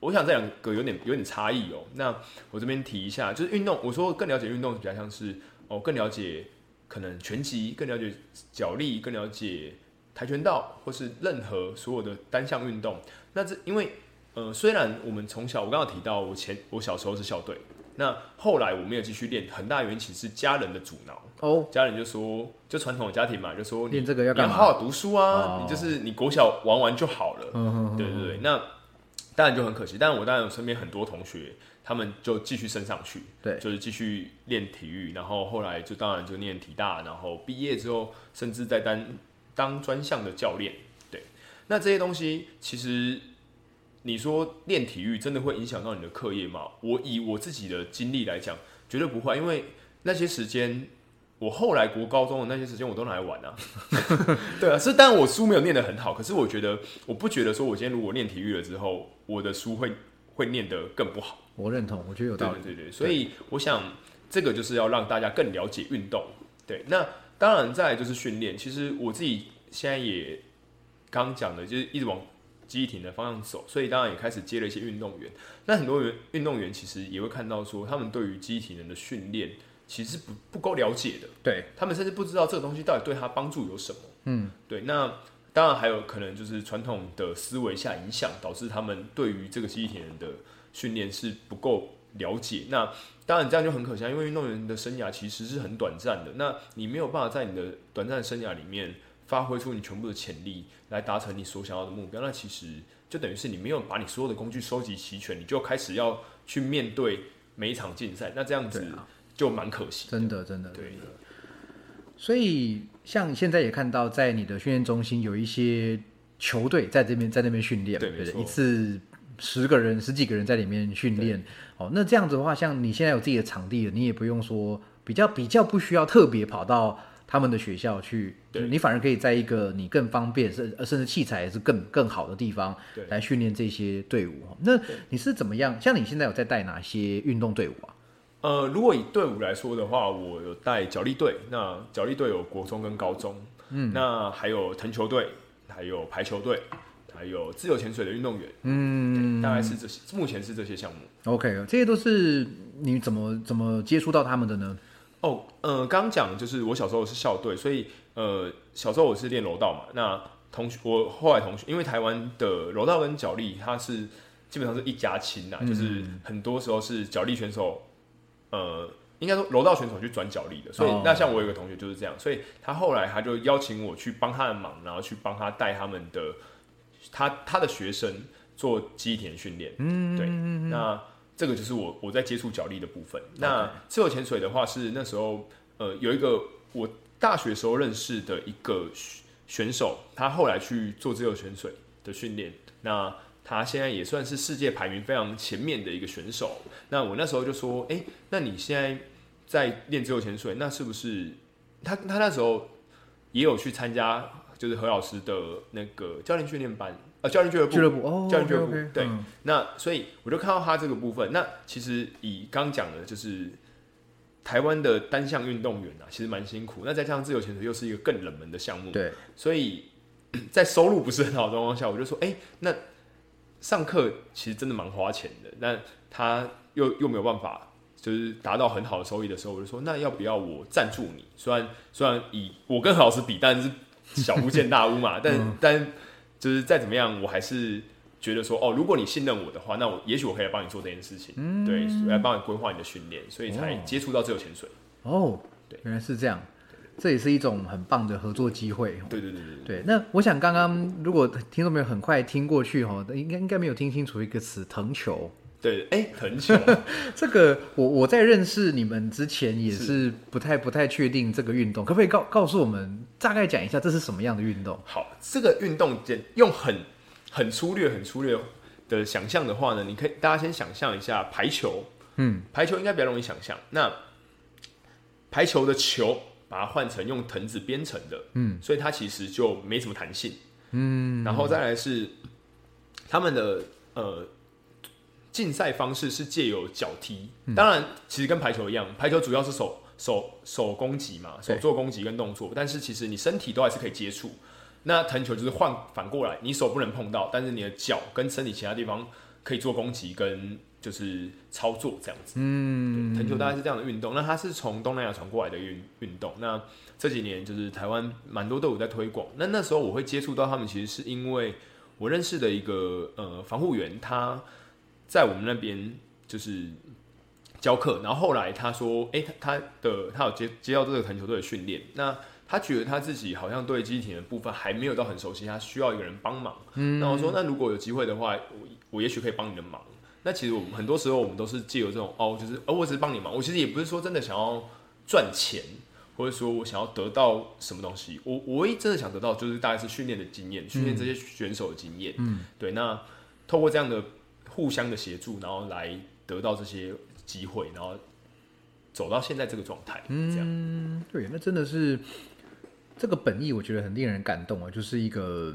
我想这两个有点有点差异哦。那我这边提一下，就是运动，我说更了解运动，比较像是哦，更了解可能拳击，更了解脚力，更了解跆拳道，或是任何所有的单项运动。那这因为呃，虽然我们从小，我刚刚提到我前我小时候是校队，那后来我没有继续练，很大原因其实是家人的阻挠。哦，家人就说，就传统的家庭嘛，就说你练这个要干嘛好好读书啊，哦你就是你国小玩玩就好了。嗯对对对，那当然就很可惜。但我当然有身边很多同学，他们就继续升上去，对就是继续练体育，然后后来就当然就念体大，然后毕业之后甚至在当当专项的教练。对，那这些东西其实你说练体育真的会影响到你的课业吗？我以我自己的经历来讲，绝对不会，因为那些时间。我后来国高中的那些时间我都拿来玩啊，对啊，是但我书没有念得很好，可是我觉得我不觉得说我今天如果练体育了之后，我的书会会念得更不好。我认同，我觉得有道理。对对所以我想这个就是要让大家更了解运动。对，那当然再来就是训练。其实我自己现在也刚讲的，就是一直往记忆体的方向走，所以当然也开始接了一些运动员。那很多人运动员其实也会看到说，他们对于记忆体能的训练其实不不够了解的。对，他们甚至不知道这个东西到底对他帮助有什么。嗯，对。那当然还有可能就是传统的思维下影响，导致他们对于这个记忆体能的训练是不够了解。那当然这样就很可惜啊，因为运动员的生涯其实是很短暂的。那你没有办法在你的短暂的生涯里面发挥出你全部的潜力，来达成你所想要的目标。那其实就等于是你没有把你所有的工具收集齐全，你就开始要去面对每一场竞赛。那这样子就蛮可惜。真的真的。对。所以像现在也看到，在你的训练中心有一些球队在这边在那边训练，不对没错一次十个人、十几个人在里面训练。哦，那这样子的话，像你现在有自己的场地了，你也不用说比较比较不需要特别跑到他们的学校去，对你反而可以在一个你更方便，甚甚至器材也是更更好的地方对来训练这些队伍。哦那你是怎么样？像你现在有在带哪些运动队伍啊？呃，如果以队伍来说的话，我有带脚力队，那脚力队有国中跟高中，嗯，那还有藤球队，还有排球队，还有自由潜水的运动员，嗯，大概是这些，目前是这些项目。OK，这些都是你怎么怎么接触到他们的呢？哦，呃，刚刚讲就是我小时候是校队，所以呃，小时候我是练柔道嘛。那同学，我后来同学，因为台湾的柔道跟脚力，它是基本上是一家亲呐、就是很多时候是脚力选手，呃，应该说柔道选手去转脚力的。所以哦那像我有个同学就是这样，所以他后来他就邀请我去帮他的忙，然后去帮他带他们的他他的学生做基田训练。嗯，对，那。这个就是我我在接触脚力的部分。那自由潜水的话是那时候呃有一个我大学时候认识的一个选选手，他后来去做自由潜水的训练。那他现在也算是世界排名非常前面的一个选手。那我那时候就说，哎、那你现在在练自由潜水，那是不是他他那时候也有去参加就是何老师的那个教练训练班，呃，教练俱乐部，俱乐部哦，教练俱乐部对嗯那所以我就看到他这个部分。那其实以刚讲的，就是台湾的单项运动员啊，其实蛮辛苦。那再加上自由潜水又是一个更冷门的项目，对，所以 在收入不是很好的状况下，我就说，哎、那上课其实真的蛮花钱的。那他又又没有办法，就是达到很好的收益的时候，我就说，那要不要我赞助你？虽然虽然以我跟何老师比，但是小巫见大巫嘛，但、但就是再怎么样，我还是觉得说，哦，如果你信任我的话，那我也许我可以来帮你做这件事情，对，来帮你规划你的训练，所以才哦接触到自由潜水。哦，对原来是这样，这也是一种很棒的合作机会。对对对对对，对，那我想刚刚如果听众朋友很快听过去哈，应该应该没有听清楚一个词“藤球”。对，哎、很久。这个我我在认识你们之前也是不太不太确定这个运动，可不可以告告诉我们大概讲一下这是什么样的运动？好，这个运动简用很很粗略、很粗略的想象的话呢，你可以大家先想象一下排球，嗯，排球应该比较容易想象。那排球的球把它换成用藤子编成的，嗯，所以它其实就没什么弹性，嗯，然后再来是他们的呃竞赛方式是借由脚踢，当然其实跟排球一样，排球主要是手手手攻击嘛，手做攻击跟动作，但是其实你身体都还是可以接触。那藤球就是换反过来，你手不能碰到，但是你的脚跟身体其他地方可以做攻击跟就是操作这样子。嗯，藤球大概是这样的运动。那它是从东南亚传过来的运运动。那这几年就是台湾蛮多都有在推广。那那时候我会接触到他们，其实是因为我认识的一个呃防护员，他在我们那边就是教课，然后后来他说，哎，他他的他有接接到这个藤球队的训练，那他觉得他自己好像对机体的部分还没有到很熟悉，他需要一个人帮忙。嗯，那我说，那如果有机会的话，我我也许可以帮你的忙。那其实我们很多时候我们都是借由这种哦，就是哦，我只是帮你忙，我其实也不是说真的想要赚钱，或者说我想要得到什么东西。我我唯一真的想得到就是大概是训练的经验，训练这些选手的经验。嗯，对。那透过这样的互相的协助，然后来得到这些机会，然后走到现在这个状态，这样。对，那真的是这个本意，我觉得很令人感动啊，就是一个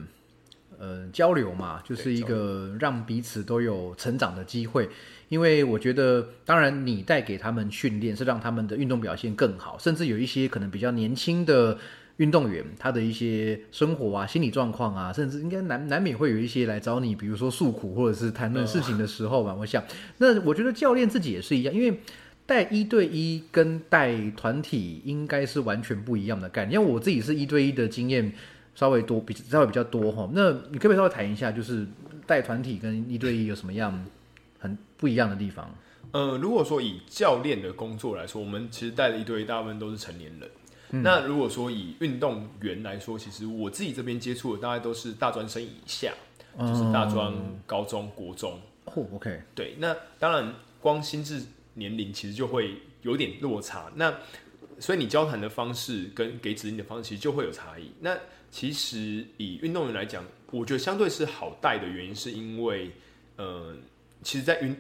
呃交流嘛，就是一个让彼此都有成长的机会。因为我觉得，当然你带给他们训练是让他们的运动表现更好，甚至有一些可能比较年轻的运动员，他的一些生活啊、心理状况啊，甚至应该难难免会有一些来找你，比如说诉苦或者是谈论事情的时候吧。我想，那我觉得教练自己也是一样，因为带一对一跟带团体应该是完全不一样的概念。因为我自己是一对一的经验稍微多，比稍微比较多哈。那你可不可以稍微谈一下，就是带团体跟一对一有什么样很不一样的地方？呃，如果说以教练的工作来说，我们其实带的一对一大部分都是成年人。那如果说以运动员来说，其实我自己这边接触的大概都是大专生以下，就是大专、高中、国中。哦，OK，对，那当然光心智年龄其实就会有点落差。那所以你交谈的方式跟给指引的方式其实就会有差异。那其实以运动员来讲，我觉得相对是好带的原因，是因为呃，其实，在运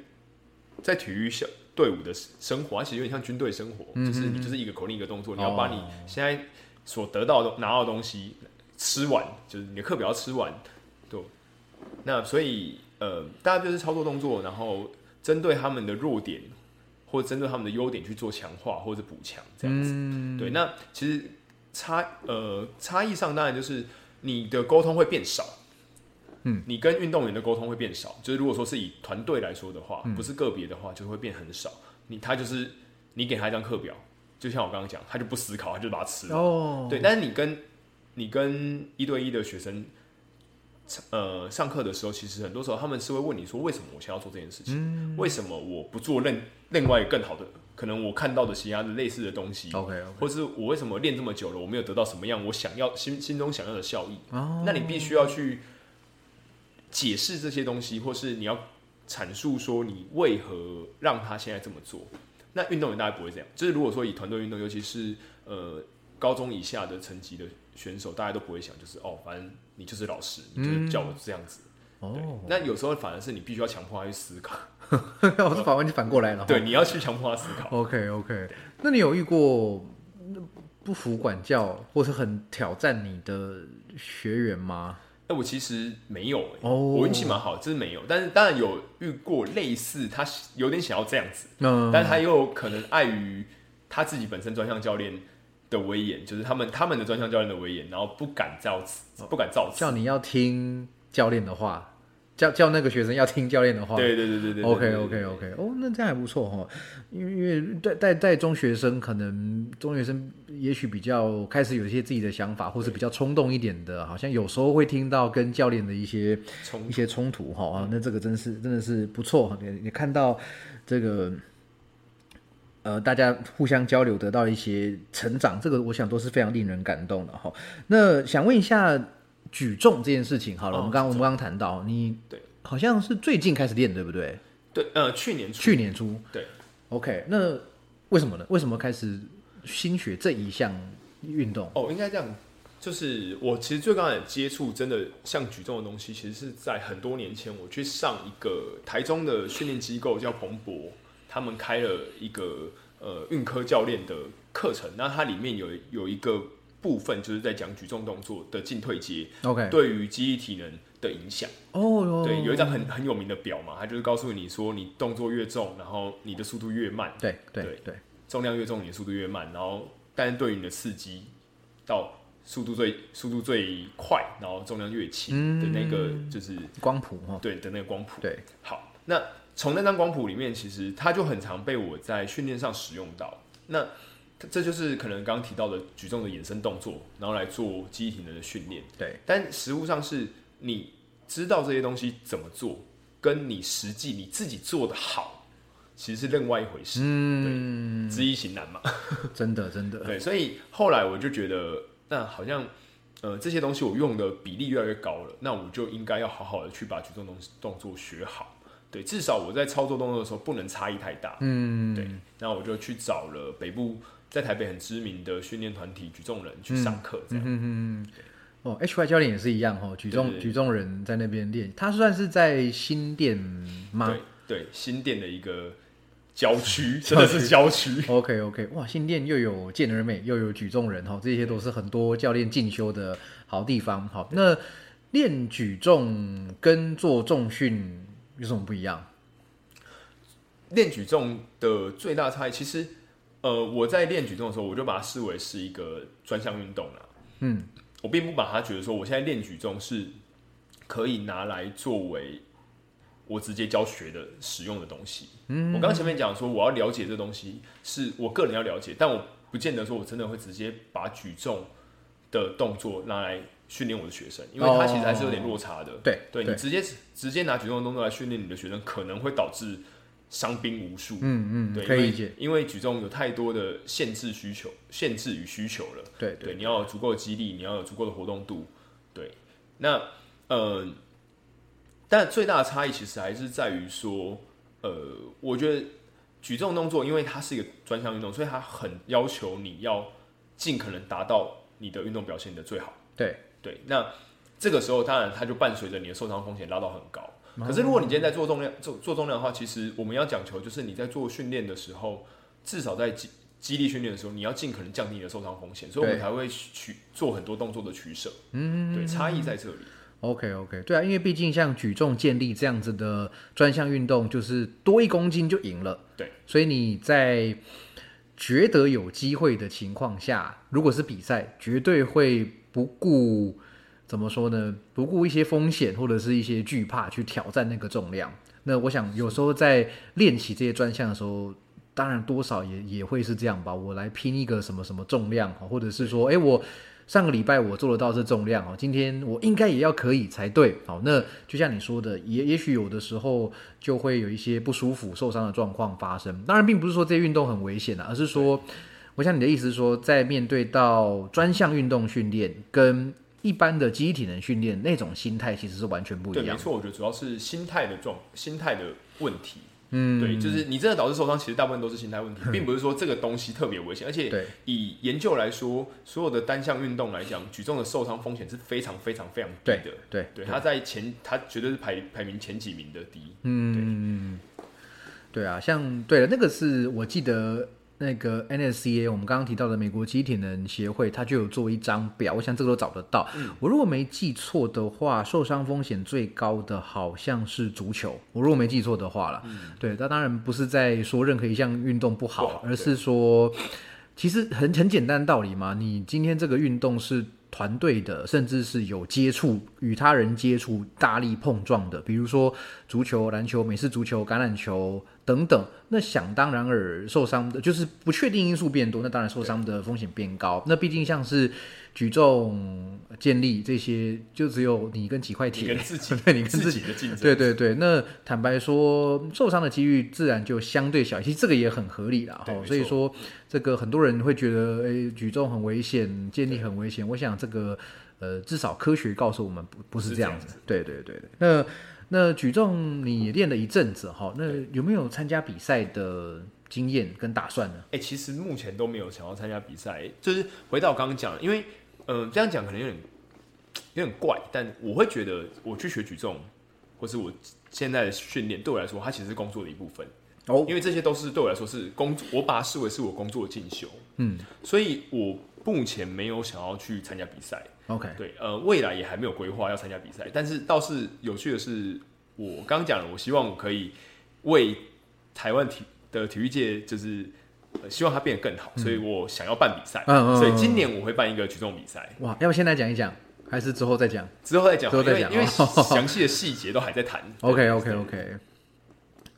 在体育小队伍的生活，它其实有点像军队生活，就是你就是一个口令一个动作，你要把你现在所得到的拿到的东西吃完，就是你的课表要吃完，对。那所以呃，大家就是操作动作，然后针对他们的弱点或者针对他们的优点去做强化或者补强，这样子。对，那其实差呃差异上当然就是你的沟通会变少。嗯，你跟运动员的沟通会变少，就是如果说是以团队来说的话，不是个别的话，就会变很少。你他就是你给他一张课表，就像我刚刚讲，他就不思考，他就把它吃了。哦，对，但是你跟你跟一对一的学生，呃，上课的时候，其实很多时候他们是会问你说，为什么我想要做这件事情？为什么我不做另另外一更好的？可能我看到的其他的类似的东西 OK OK，或是我为什么练这么久了，我没有得到什么样我想要心心中想要的效益？哦，那你必须要去解释这些东西，或是你要阐述说你为何让他现在这么做。那运动员大概不会这样，就是如果说以团队运动，尤其是呃高中以下的层级的选手，大家都不会想，就是哦，反正你就是老师，你就是叫我这样子。对哦，那有时候反而是你必须要强迫他去思考，我是反问你反过来了。对，，你要去强迫他思考。OK OK，那你有遇过不服管教，或是很挑战你的学员吗？哎，我其实没有、欸，哦我运气蛮好，真是没有。但是当然有遇过类似，他有点想要这样子，嗯，但他又可能碍于他自己本身专项教练的威严，就是他们他们的专项教练的威严，然后不敢造次，不敢造次。叫你要听教练的话，叫叫那个学生要听教练的话。对对对对对对 OK OK OK，哦，那这样还不错哈，因为因为带带带中学生，可能中学生也许比较开始有一些自己的想法，或是比较冲动一点的，好像有时候会听到跟教练的一些冲一些冲突哈，啊那这个真是真的是不错，你你看到这个。呃，大家互相交流，得到一些成长，这个我想都是非常令人感动的哈。那想问一下举重这件事情，好了，哦我们刚我们刚刚谈到，你对好像是最近开始练，对不对？对，呃，去年初去年初，对，OK，那为什么呢？为什么开始新学这一项运动？哦，应该这样，就是我其实最刚开始接触真的像举重的东西，其实是在很多年前，我去上一个台中的训练机构叫蓬勃，他们开了一个呃运科教练的课程，那它里面有有一个部分就是在讲举重动作的进退阶 OK，对于记忆体能的影响。哦哟，对，有一张很很有名的表嘛，它就是告诉你说，你动作越重，然后你的速度越慢，对对对对，重量越重，你的速度越慢，然后但是对于你的刺激到速度最速度最快，然后重量越轻的那个就是、光谱哈，对的那个光谱。对，好，那从那张光谱里面，其实它就很常被我在训练上使用到。那这就是可能刚刚提到的举重的衍生动作，然后来做记忆体能的训练。对，但实物上是你知道这些东西怎么做，跟你实际你自己做的好，其实是另外一回事。嗯，知易行难嘛。真的真的，对，所以后来我就觉得，那好像呃这些东西我用的比例越来越高了，那我就应该要好好的去把举重动动作学好。对，至少我在操作动作的时候不能差异太大。嗯，对，那我就去找了北部在台北很知名的训练团体举重人去上课，这样。嗯哦，HY 教练也是一样哦，举重举重人在那边练，他算是在新店吗对对，新店的一个郊区，真的是郊区。？OK OK，哇，新店又有健儿美，又有举重人哈，这些都是很多教练进修的好地方。好，那练举重跟做重训有什么不一样？练举重的最大差异，其实呃我在练举重的时候，我就把它视为是一个专项运动啦。嗯，我并不把它觉得说我现在练举重是可以拿来作为我直接教学的使用的东西。嗯，我刚刚前面讲说我要了解这东西，是我个人要了解，但我不见得说我真的会直接把举重的动作拿来训练我的学生，因为它其实还是有点落差的。对对你直接直接拿举重的动作来训练你的学生，可能会导致伤兵无数。嗯嗯，对，因为可以理解。因为举重有太多的限制需求、限制与需求了。对对，你要有足够的肌力，你要有足够的活动度。对，那呃，但最大的差异其实还是在于说，呃，我觉得举重动作，因为它是一个专项运动，所以它很要求你要尽可能达到你的运动表现的最好。对对，那这个时候当然它就伴随着你的受伤风险拉到很高。可是如果你今天在做重量做做重量的话，其实我们要讲求就是你在做训练的时候，至少在肌肌力训练的时候，你要尽可能降低你的受伤风险，所以我们才会取做很多动作的取舍。嗯，对，差异在这里。，OK OK，对啊，因为毕竟像举重、健力这样子的专项运动，就是多一公斤就赢了。对，所以你在觉得有机会的情况下，如果是比赛，绝对会不顾怎么说呢？不顾一些风险或者是一些惧怕去挑战那个重量。那我想有时候在练习这些专项的时候，当然多少也也会是这样吧。我来拼一个什么什么重量，或者是说，诶，我上个礼拜我做得到这重量哦，今天我应该也要可以才对。好，那就像你说的，也也许有的时候就会有一些不舒服、受伤的状况发生。当然，并不是说这些运动很危险啊，而是说，我想你的意思是说，在面对到专项运动训练跟一般的机体能训练那种心态，其实是完全不对，一样。没错，我觉得主要是心态的状心态的问题。嗯，对，就是你真的导致受伤，其实大部分都是心态问题，并不是说这个东西特别危险。而且以研究来说，所有的单项运动来讲，举重的受伤风险是非常非常非常低的。对对，他在前，他绝对是排排名前几名的低。嗯，对啊，像对了，那个是我记得那个 NSCA，我们刚刚提到的美国机体能协会，它就有做一张表，我想这个都找得到。我如果没记错的话，受伤风险最高的好像是足球，我如果没记错的话了。对，那当然不是在说任何一项运动不好，不好而是说，其实很很简单的道理嘛。你今天这个运动是团队的，甚至是有接触与他人接触、大力碰撞的，比如说足球、篮球、美式足球、橄榄球等等。那想当然尔受伤的，就是不确定因素变多，那当然受伤的风险变高。那毕竟像是举重、健力这些，就只有你跟几块你铁跟，自己对你跟自 自己己的竞争，对对对，那坦白说，受伤的几率自然就相对小，其实这个也很合理啦。哈。所以说，这个很多人会觉得，诶，举重很危险，健力很危险。我想这个，呃，至少科学告诉我们不不是是这样子这样子。对对对对，那那举重你练了一阵子哈，那有没有参加比赛的经验跟打算呢？哎、其实目前都没有想要参加比赛，就是回到我刚刚讲的，因为嗯、呃这样讲可能有点有点怪，但我会觉得我去学举重，或是我现在的训练，对我来说，它其实是工作的一部分，哦，因为这些都是对我来说是工作，我把它视为是我工作的进修，嗯所以我目前没有想要去参加比赛。，OK，对，呃，未来也还没有规划要参加比赛，但是倒是有趣的是，我刚刚讲了，我希望我可以为台湾体的体育界，就是、呃、希望它变得更好，所以我想要办比赛，嗯嗯嗯所以今年我会办一个举重比赛，哇，要不先来讲一讲，还是之后再讲？之后再讲，之后再讲因为详细的细节都还在谈。OK 对 OK OK。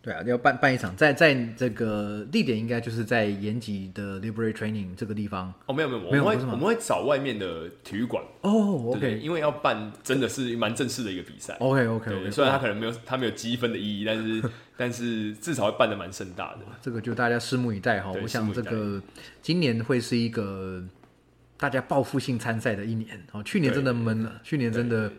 对啊，要办办一场，在在这个地点应该就是在延吉的 Library Training 这个地方。哦，没有没有，我们会我们会找外面的体育馆哦，OK 因为要办真的是蛮正式的一个比赛。OK OK 对 OK，虽然他可能没有他没有积分的意义，但是 但是至少会办的蛮盛大的。这个就大家拭目以待哈。对我想这个今年会是一个大家报复性参赛的一年哦。去年真的闷了，去年真的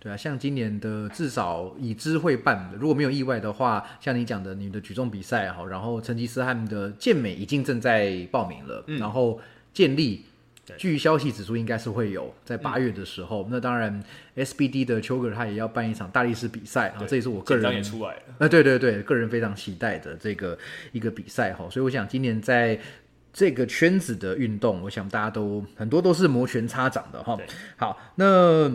对啊，像今年的至少已知会办的，如果没有意外的话，像你讲的你的举重比赛哈，然后成吉思汗的健美已经正在报名了，嗯然后健力。对据消息指出，应该是会有在八月的时候。那当然，SBD 的丘格他也要办一场大力士比赛啊，这也是我个人也出来了。呃，对对对，个人非常期待的这个一个比赛哈，所以我想今年在这个圈子的运动，我想大家都很多都是摩拳擦掌的哈。好，那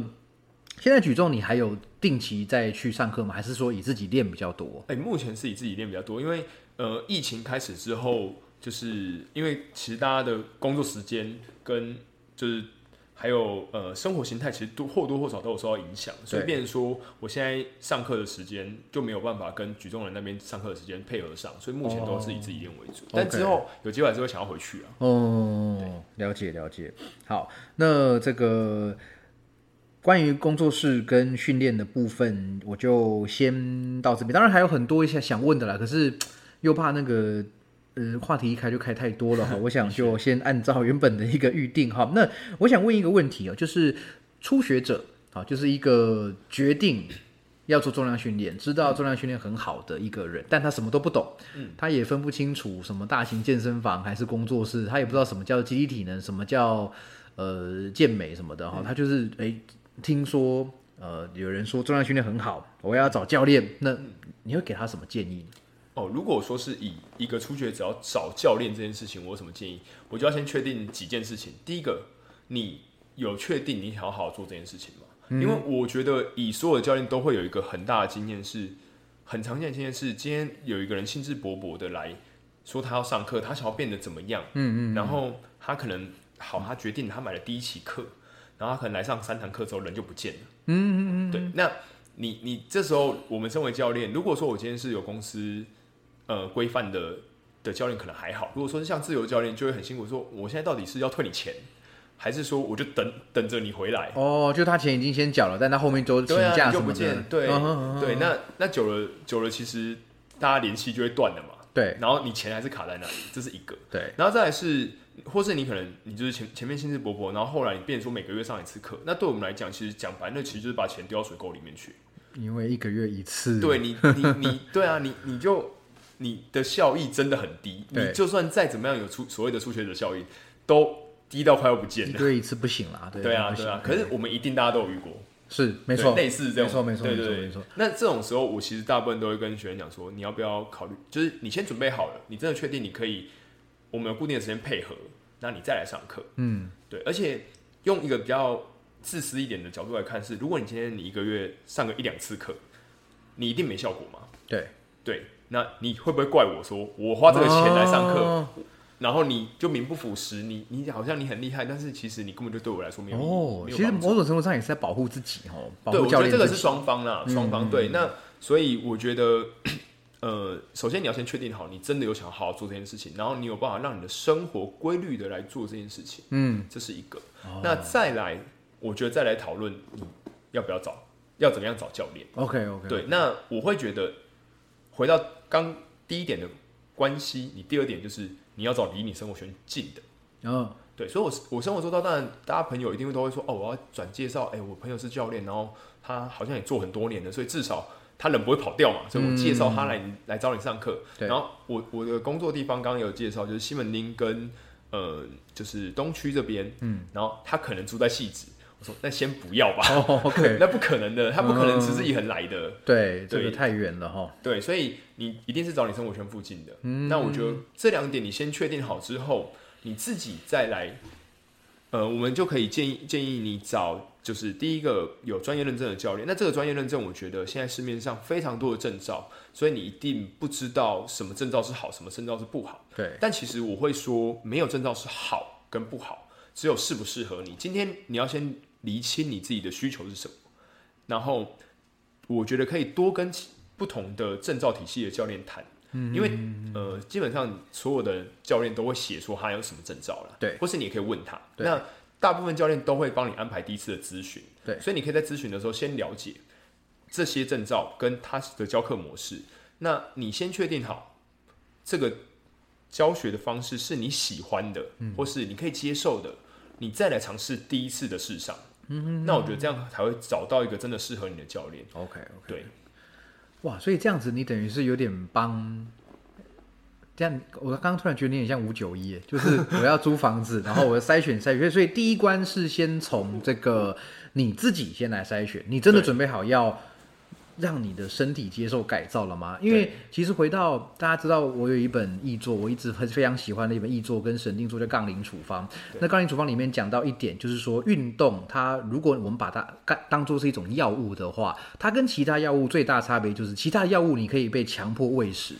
现在举重你还有定期再去上课吗？还是说以自己练比较多？哎、目前是以自己练比较多，因为呃，疫情开始之后，就是因为其实大家的工作时间跟就是还有呃生活形态，其实都或多或少都有受到影响，所以变成说我现在上课的时间就没有办法跟举重人那边上课的时间配合上，所以目前都是以自己练为主。但之后有机会还是会想要回去啊。哦，了解了解。好，那这个关于工作室跟训练的部分，我就先到这边。当然还有很多一些想问的啦，可是又怕那个呃话题一开就开太多了哈。我想就先按照原本的一个预定哈。那我想问一个问题哦，就是初学者啊，就是一个决定。要做重量训练，知道重量训练很好的一个人，但他什么都不懂，他也分不清楚什么大型健身房还是工作室，他也不知道什么叫肌力体能，什么叫呃健美什么的哈，他就是诶听说呃有人说重量训练很好，我要找教练，那你会给他什么建议呢？哦，如果说是以一个初学者要找教练这件事情，我有什么建议？我就要先确定几件事情。第一个，你有确定你想要好好做这件事情吗？因为我觉得以所有的教练都会有一个很大的经验是，很常见的经验是，今天有一个人兴致勃勃的来说他要上课，他想要变得怎么样？嗯嗯，然后他可能好，他决定他买了第一期课，然后他可能来上三堂课之后人就不见了。嗯嗯嗯，对，那你你这时候我们身为教练，如果说我今天是有公司呃规范的的教练，可能还好；如果说是像自由教练，就会很辛苦说我现在到底是要退你钱，还是说我就等等着你回来？哦，就他钱已经先缴了，但他后面都请假就不见，对、对，那那久了久了，其实大家联系就会断了嘛。对然后你钱还是卡在那里，这是一个。对然后再来是，或是你可能你就是前前面兴致勃勃，然后后来你变成说每个月上一次课，那对我们来讲，其实讲白，了其实就是把钱丢到水沟里面去。因为一个月一次，对你，你你对啊，你你就你的效益真的很低，你就算再怎么样有出所谓的初学者效益，都低到快要不见了。一个月一次不行啦，对对啊，对啊。可是我们一定大家都有遇过，是没错，类似这样，没错没错对对对没错没错。那这种时候，我其实大部分都会跟学员讲说，你要不要考虑，就是你先准备好了，你真的确定你可以我们有固定的时间配合，那你再来上课。嗯，对，而且用一个比较自私一点的角度来看是，如果你今天你一个月上个一两次课，你一定没效果嘛？对，对，那你会不会怪我说我花这个钱来上课，哦然后你就名不副实？你你好像你很厉害，但是其实你根本就对我来说没有意义哦，其实某种程度上也是在保护自己哦，保对，我觉得这个是双方啦，双方、嗯对。那所以我觉得，呃，首先你要先确定好，你真的有想好好做这件事情，然后你有办法让你的生活规律的来做这件事情，嗯，这是一个。哦那再来，我觉得再来讨论你要不要找，要怎么样找教练。OK OK，对，那我会觉得回到刚第一点的关系，你第二点就是你要找离你生活圈近的。嗯，对，所以我我生活周到当然大家朋友一定会都会说哦，我要转介绍，哎、我朋友是教练，然后他好像也做很多年了，所以至少他人不会跑掉嘛，所以我介绍他来、来找你上课。然后我我的工作地方刚刚有介绍，就是西门町跟呃就是东区这边，嗯，然后他可能住在戏子，我说那先不要吧，那不可能的，他不可能持之以恒来的。对，这对个太远了哈。对，所以你一定是找你生活圈附近的。嗯那我觉得这两点你先确定好之后，你自己再来，呃，我们就可以建议建议你找，就是第一个有专业认证的教练。那这个专业认证，我觉得现在市面上非常多的证照，所以你一定不知道什么证照是好，什么证照是不好。对，但其实我会说，没有证照是好跟不好，只有适不适合你。今天你要先厘清你自己的需求是什么，然后我觉得可以多跟不同的证照体系的教练谈，因为呃，基本上所有的教练都会写说他有什么证照了，对或是你也可以问他。对那大部分教练都会帮你安排第一次的咨询，对所以你可以在咨询的时候先了解这些证照跟他的教课模式。那你先确定好这个教学的方式是你喜欢的，或是你可以接受的，你再来尝试第一次的试上。嗯那我觉得这样才会找到一个真的适合你的教练。OK 对，哇，所以这样子你等于是有点帮。这样，我刚刚突然觉得你很像五九一，就是我要租房子，然后我要筛选筛选，所以第一关是先从这个你自己先来筛选，你真的准备好要让你的身体接受改造了吗？因为其实回到大家知道，我有一本译作，我一直很非常喜欢的一本译作跟神定作叫《杠铃处方》。那《杠铃处方》里面讲到一点，就是说运动它如果我们把它干当做是一种药物的话，它跟其他药物最大差别就是，其他药物你可以被强迫喂食。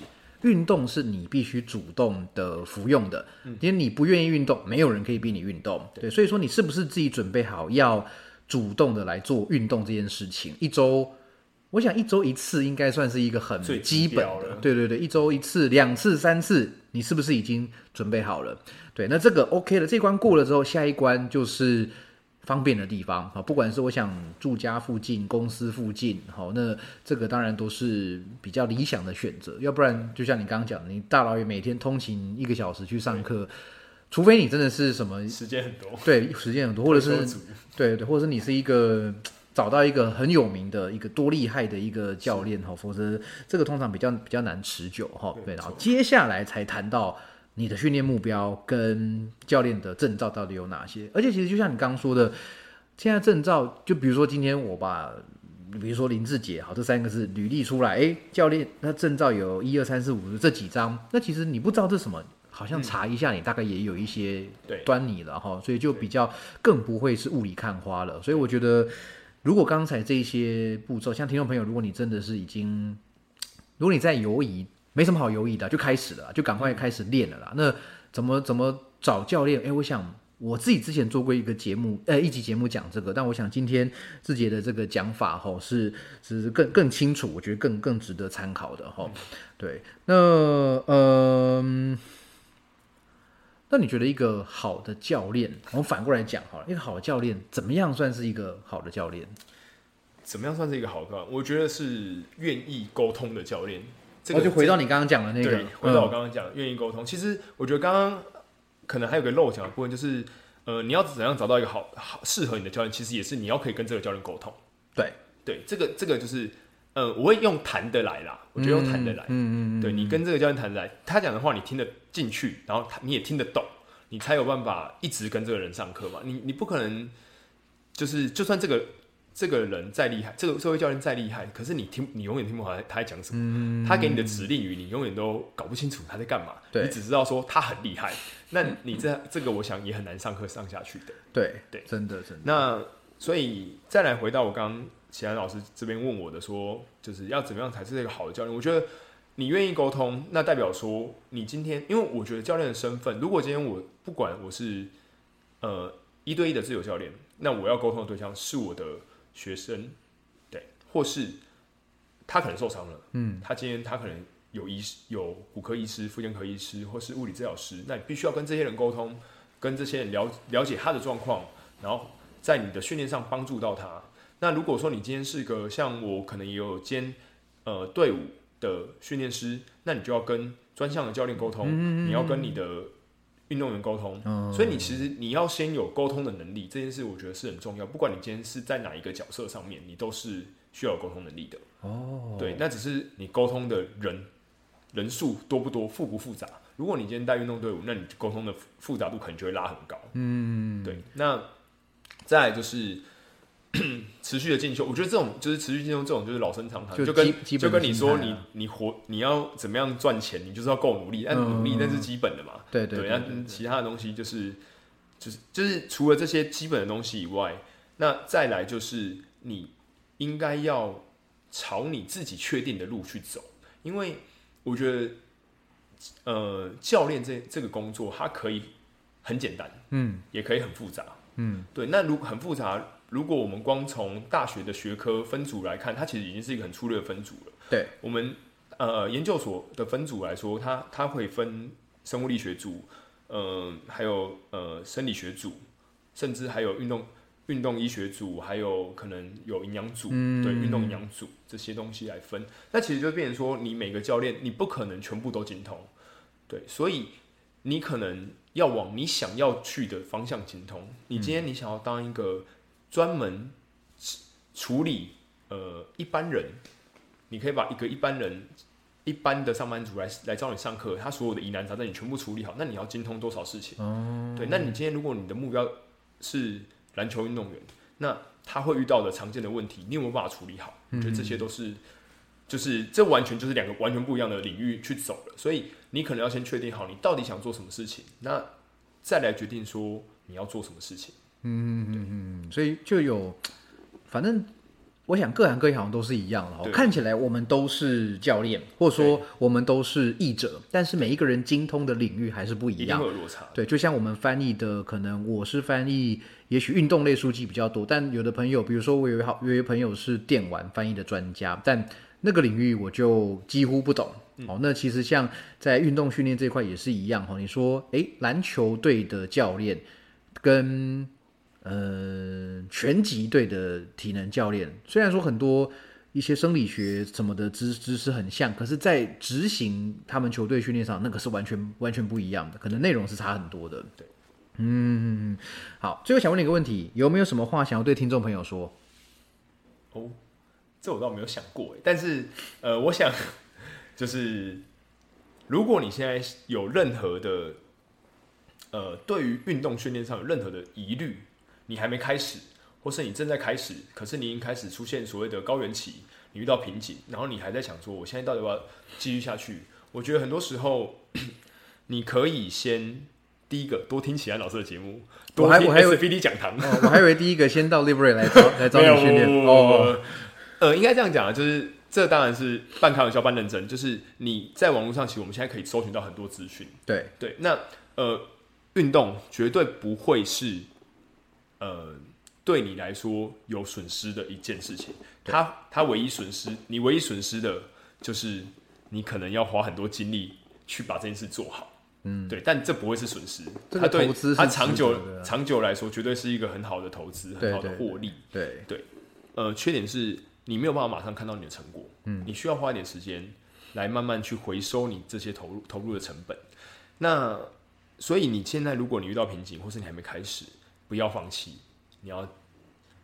运动是你必须主动的服用的，因为你不愿意运动，没有人可以逼你运动。对，所以说你是不是自己准备好要主动的来做运动这件事情？一周，我想一周一次应该算是一个很最基本的。对对对，一周一次、两次、三次，你是不是已经准备好了？对，那这个 OK 了，这关过了之后，下一关就是方便的地方啊，不管是我想住家附近、公司附近，好，那这个当然都是比较理想的选择。要不然，就像你刚刚讲的，你大老远每天通勤一个小时去上课，除非你真的是什么时间很多，对时间很多，或者是对对，或者是你是一个找到一个很有名的一个多厉害的一个教练哈，否则这个通常比较比较难持久哈。对，然后接下来才谈到你的训练目标跟教练的证照到底有哪些。而且其实就像你刚刚说的，现在证照就比如说今天我把。比如说林志杰，好，这三个字履历出来，诶，教练，那证照有一二三四五这几张，那其实你不知道这什么，好像查一下，你大概也有一些对端倪了哈，所以就比较更不会是雾里看花了。所以我觉得，如果刚才这些步骤，像听众朋友，如果你真的是已经，如果你在犹疑，没什么好犹豫的，就开始了，就赶快开始练了啦。那怎么怎么找教练？哎，我想我自己之前做过一个节目，呃，一集节目讲这个，但我想今天志杰的这个讲法吼是是更更清楚，我觉得更更值得参考的哈。对，那嗯。那你觉得一个好的教练，我们反过来讲好了，一个好的教练怎么样算是一个好的教练？怎么样算是一个好教练？我觉得是愿意沟通的教练。这我、个哦就回到你刚刚讲的那个对，，回到我嗯刚刚讲，愿意沟通。其实我觉得刚刚可能还有个漏讲的部分，就是呃，你要怎样找到一个好好适合你的教练，其实也是你要可以跟这个教练沟通。对对，这个这个就是呃，我会用谈得来啦，我觉得用谈得来。嗯嗯嗯，对你跟这个教练谈得来，他讲的话你听得进去，然后他你也听得懂，你才有办法一直跟这个人上课嘛。你你不可能就是就算这个这个人再厉害，这个社会教练再厉害，可是你听你永远听不好他他在讲什么，嗯他给你的指令语你永远都搞不清楚他在干嘛，你只知道说他很厉害，那你这这个我想也很难上课上下去的。对对真的真的。那所以再来回到我刚刚齐安老师这边问我的说，就是要怎么样才是一个好的教练？我觉得你愿意沟通，那代表说你今天，因为我觉得教练的身份，如果今天我不管我是呃一对一的自由教练，那我要沟通的对象是我的学生，对，或是他可能受伤了，嗯，他今天他可能有医师、有骨科医师、复健科医师，或是物理治疗师，那你必须要跟这些人沟通，跟这些人了了解他的状况，然后在你的训练上帮助到他。那如果说你今天是个像我，可能也有兼呃队伍的训练师，那你就要跟专项的教练沟通，你要跟你的运动员沟通。嗯所以你其实你要先有沟通的能力，这件事我觉得是很重要。不管你今天是在哪一个角色上面，你都是需要有沟通能力的。哦，对，那只是你沟通的人人数多不多，复不复杂。如果你今天带运动队伍，那你沟通的复复杂度可能就会拉很高。嗯，对，那再来就是 持续的进修，我觉得这种就是持续进修，这种就是老生常谈，就就跟就跟你说你你活你要怎么样赚钱，你就是要够努力，但嗯努力那是基本的嘛。对对对，那对。其他的东西就是就是就是除了这些基本的东西以外，那再来就是你应该要朝你自己确定的路去走，因为我觉得呃教练这这个工作它可以很简单，嗯。也可以很复杂。嗯。对，那如很复杂，如果我们光从大学的学科分组来看，它其实已经是一个很粗略的分组了。对，我们呃研究所的分组来说，它它会分生物力学组，呃，还有呃生理学组，甚至还有运动运动医学组，还有可能有营养组，嗯对，运动营养组这些东西来分。那其实就变成说，你每个教练你不可能全部都精通，对，所以你可能要往你想要去的方向精通。你今天你想要当一个专门处理呃一般人，你可以把一个一般人一般的上班族来来找你上课，他所有的疑难杂症你全部处理好，那你要精通多少事情？哦，对，那你今天如果你的目标是篮球运动员，那他会遇到的常见的问题，你有没有办法处理好？我觉得这些都是，就是这完全就是两个完全不一样的领域去走了。所以你可能要先确定好你到底想做什么事情，那再来决定说你要做什么事情。嗯，所以就有，反正我想各行各业好像都是一样的哦。看起来我们都是教练，或者说我们都是译者，但是每一个人精通的领域还是不一样一定。有落差。对，就像我们翻译的，可能我是翻译，也许运动类书籍比较多，但有的朋友，比如说我有一好有一个朋友是电玩翻译的专家，但那个领域我就几乎不懂。哦，那其实像在运动训练这一块也是一样哈。你说，诶，篮球队的教练跟呃拳击队的体能教练，虽然说很多一些生理学什么的知知识很像，可是，在执行他们球队训练上，那个是完全完全不一样的，可能内容是差很多的。对，嗯，好，最后想问你一个问题，有没有什么话想要对听众朋友说？哦，这我倒没有想过诶，但是呃，我想 就是如果你现在有任何的呃对于运动训练上有任何的疑虑，你还没开始，或是你正在开始，可是你已经开始出现所谓的高原期，你遇到瓶颈，然后你还在想说我现在到底要不要继续下去？我觉得很多时候 你可以先。第一个，多听齐安老师的节目，多听我还我还以为 SBD 讲堂。哦，我还以为第一个先到 Libre 来找 来找你训练哦。呃，应该这样讲啊，就是这当然是半开玩笑半认真，就是你在网络上，其实我们现在可以搜寻到很多资讯。对，对，那呃，运动绝对不会是呃对你来说有损失的一件事情。它它唯一损失，你唯一损失的就是你可能要花很多精力去把这件事做好。嗯，对，但这不会是损失，这个它对投资是它长久长久来说，绝对是一个很好的投资，很好的对获利。对，呃，缺点是你没有办法马上看到你的成果，嗯，你需要花一点时间来慢慢去回收你这些投入投入的成本。那所以你现在如果你遇到瓶颈，或是你还没开始，不要放弃，你要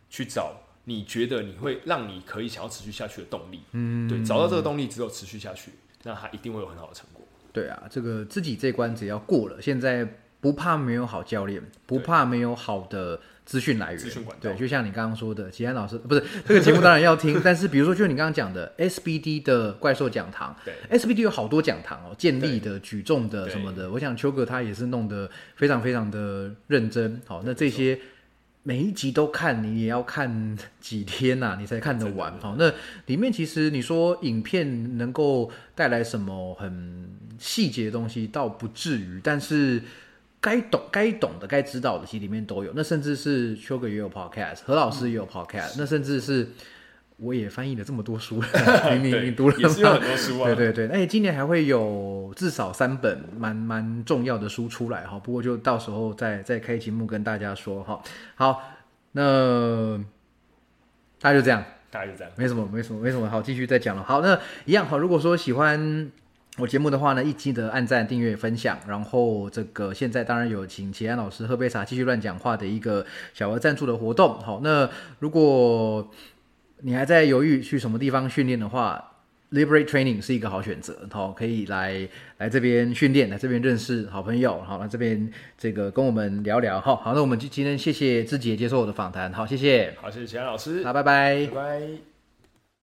去找你觉得你会让你可以想要持续下去的动力，嗯，对，找到这个动力只有持续下去，那它一定会有很好的成果。对啊，这个自己这关只要过了，现在不怕没有好教练，不怕没有好的资讯来源，资讯管道对，就像你刚刚说的，吉安老师不是 这个节目当然要听，但是比如说就你刚刚讲的 SBD 的怪兽讲堂对，SBD 有好多讲堂哦，建立的、举重的什么的，我想秋哥他也是弄得非常非常的认真。好，那这些每一集都看，你也要看几天呐、你才看得完。好，那里面其实你说影片能够带来什么很细节的东西，倒不至于，但是。该懂、该懂的、该知道的，其实里面都有。那甚至是秋哥也有 podcast，何老师也有 podcast，、那甚至是我也翻译了这么多书，你你对你读了也是有很多书啊，对对对，而且今年还会有至少三本蛮蛮重要的书出来哈，不过就到时候再再开节目跟大家说哈。好，那大家就这样，大概就这样。没什么没什么没什么好继续再讲了。好，那一样好，如果说喜欢。我节目的话呢，一记得按赞、订阅、分享，然后这个现在当然有请齐安老师喝杯茶继续乱讲话的一个小额赞助的活动。好，那如果你还在犹豫去什么地方训练的话，Liberate Training 是一个好选择，好，可以来来这边训练，来这边认识好朋友，好，来这边这个跟我们聊聊，好，好，那我们今今天谢谢志杰接受我的访谈，好，谢谢，好，谢谢齐安老师，好，拜拜。拜。拜。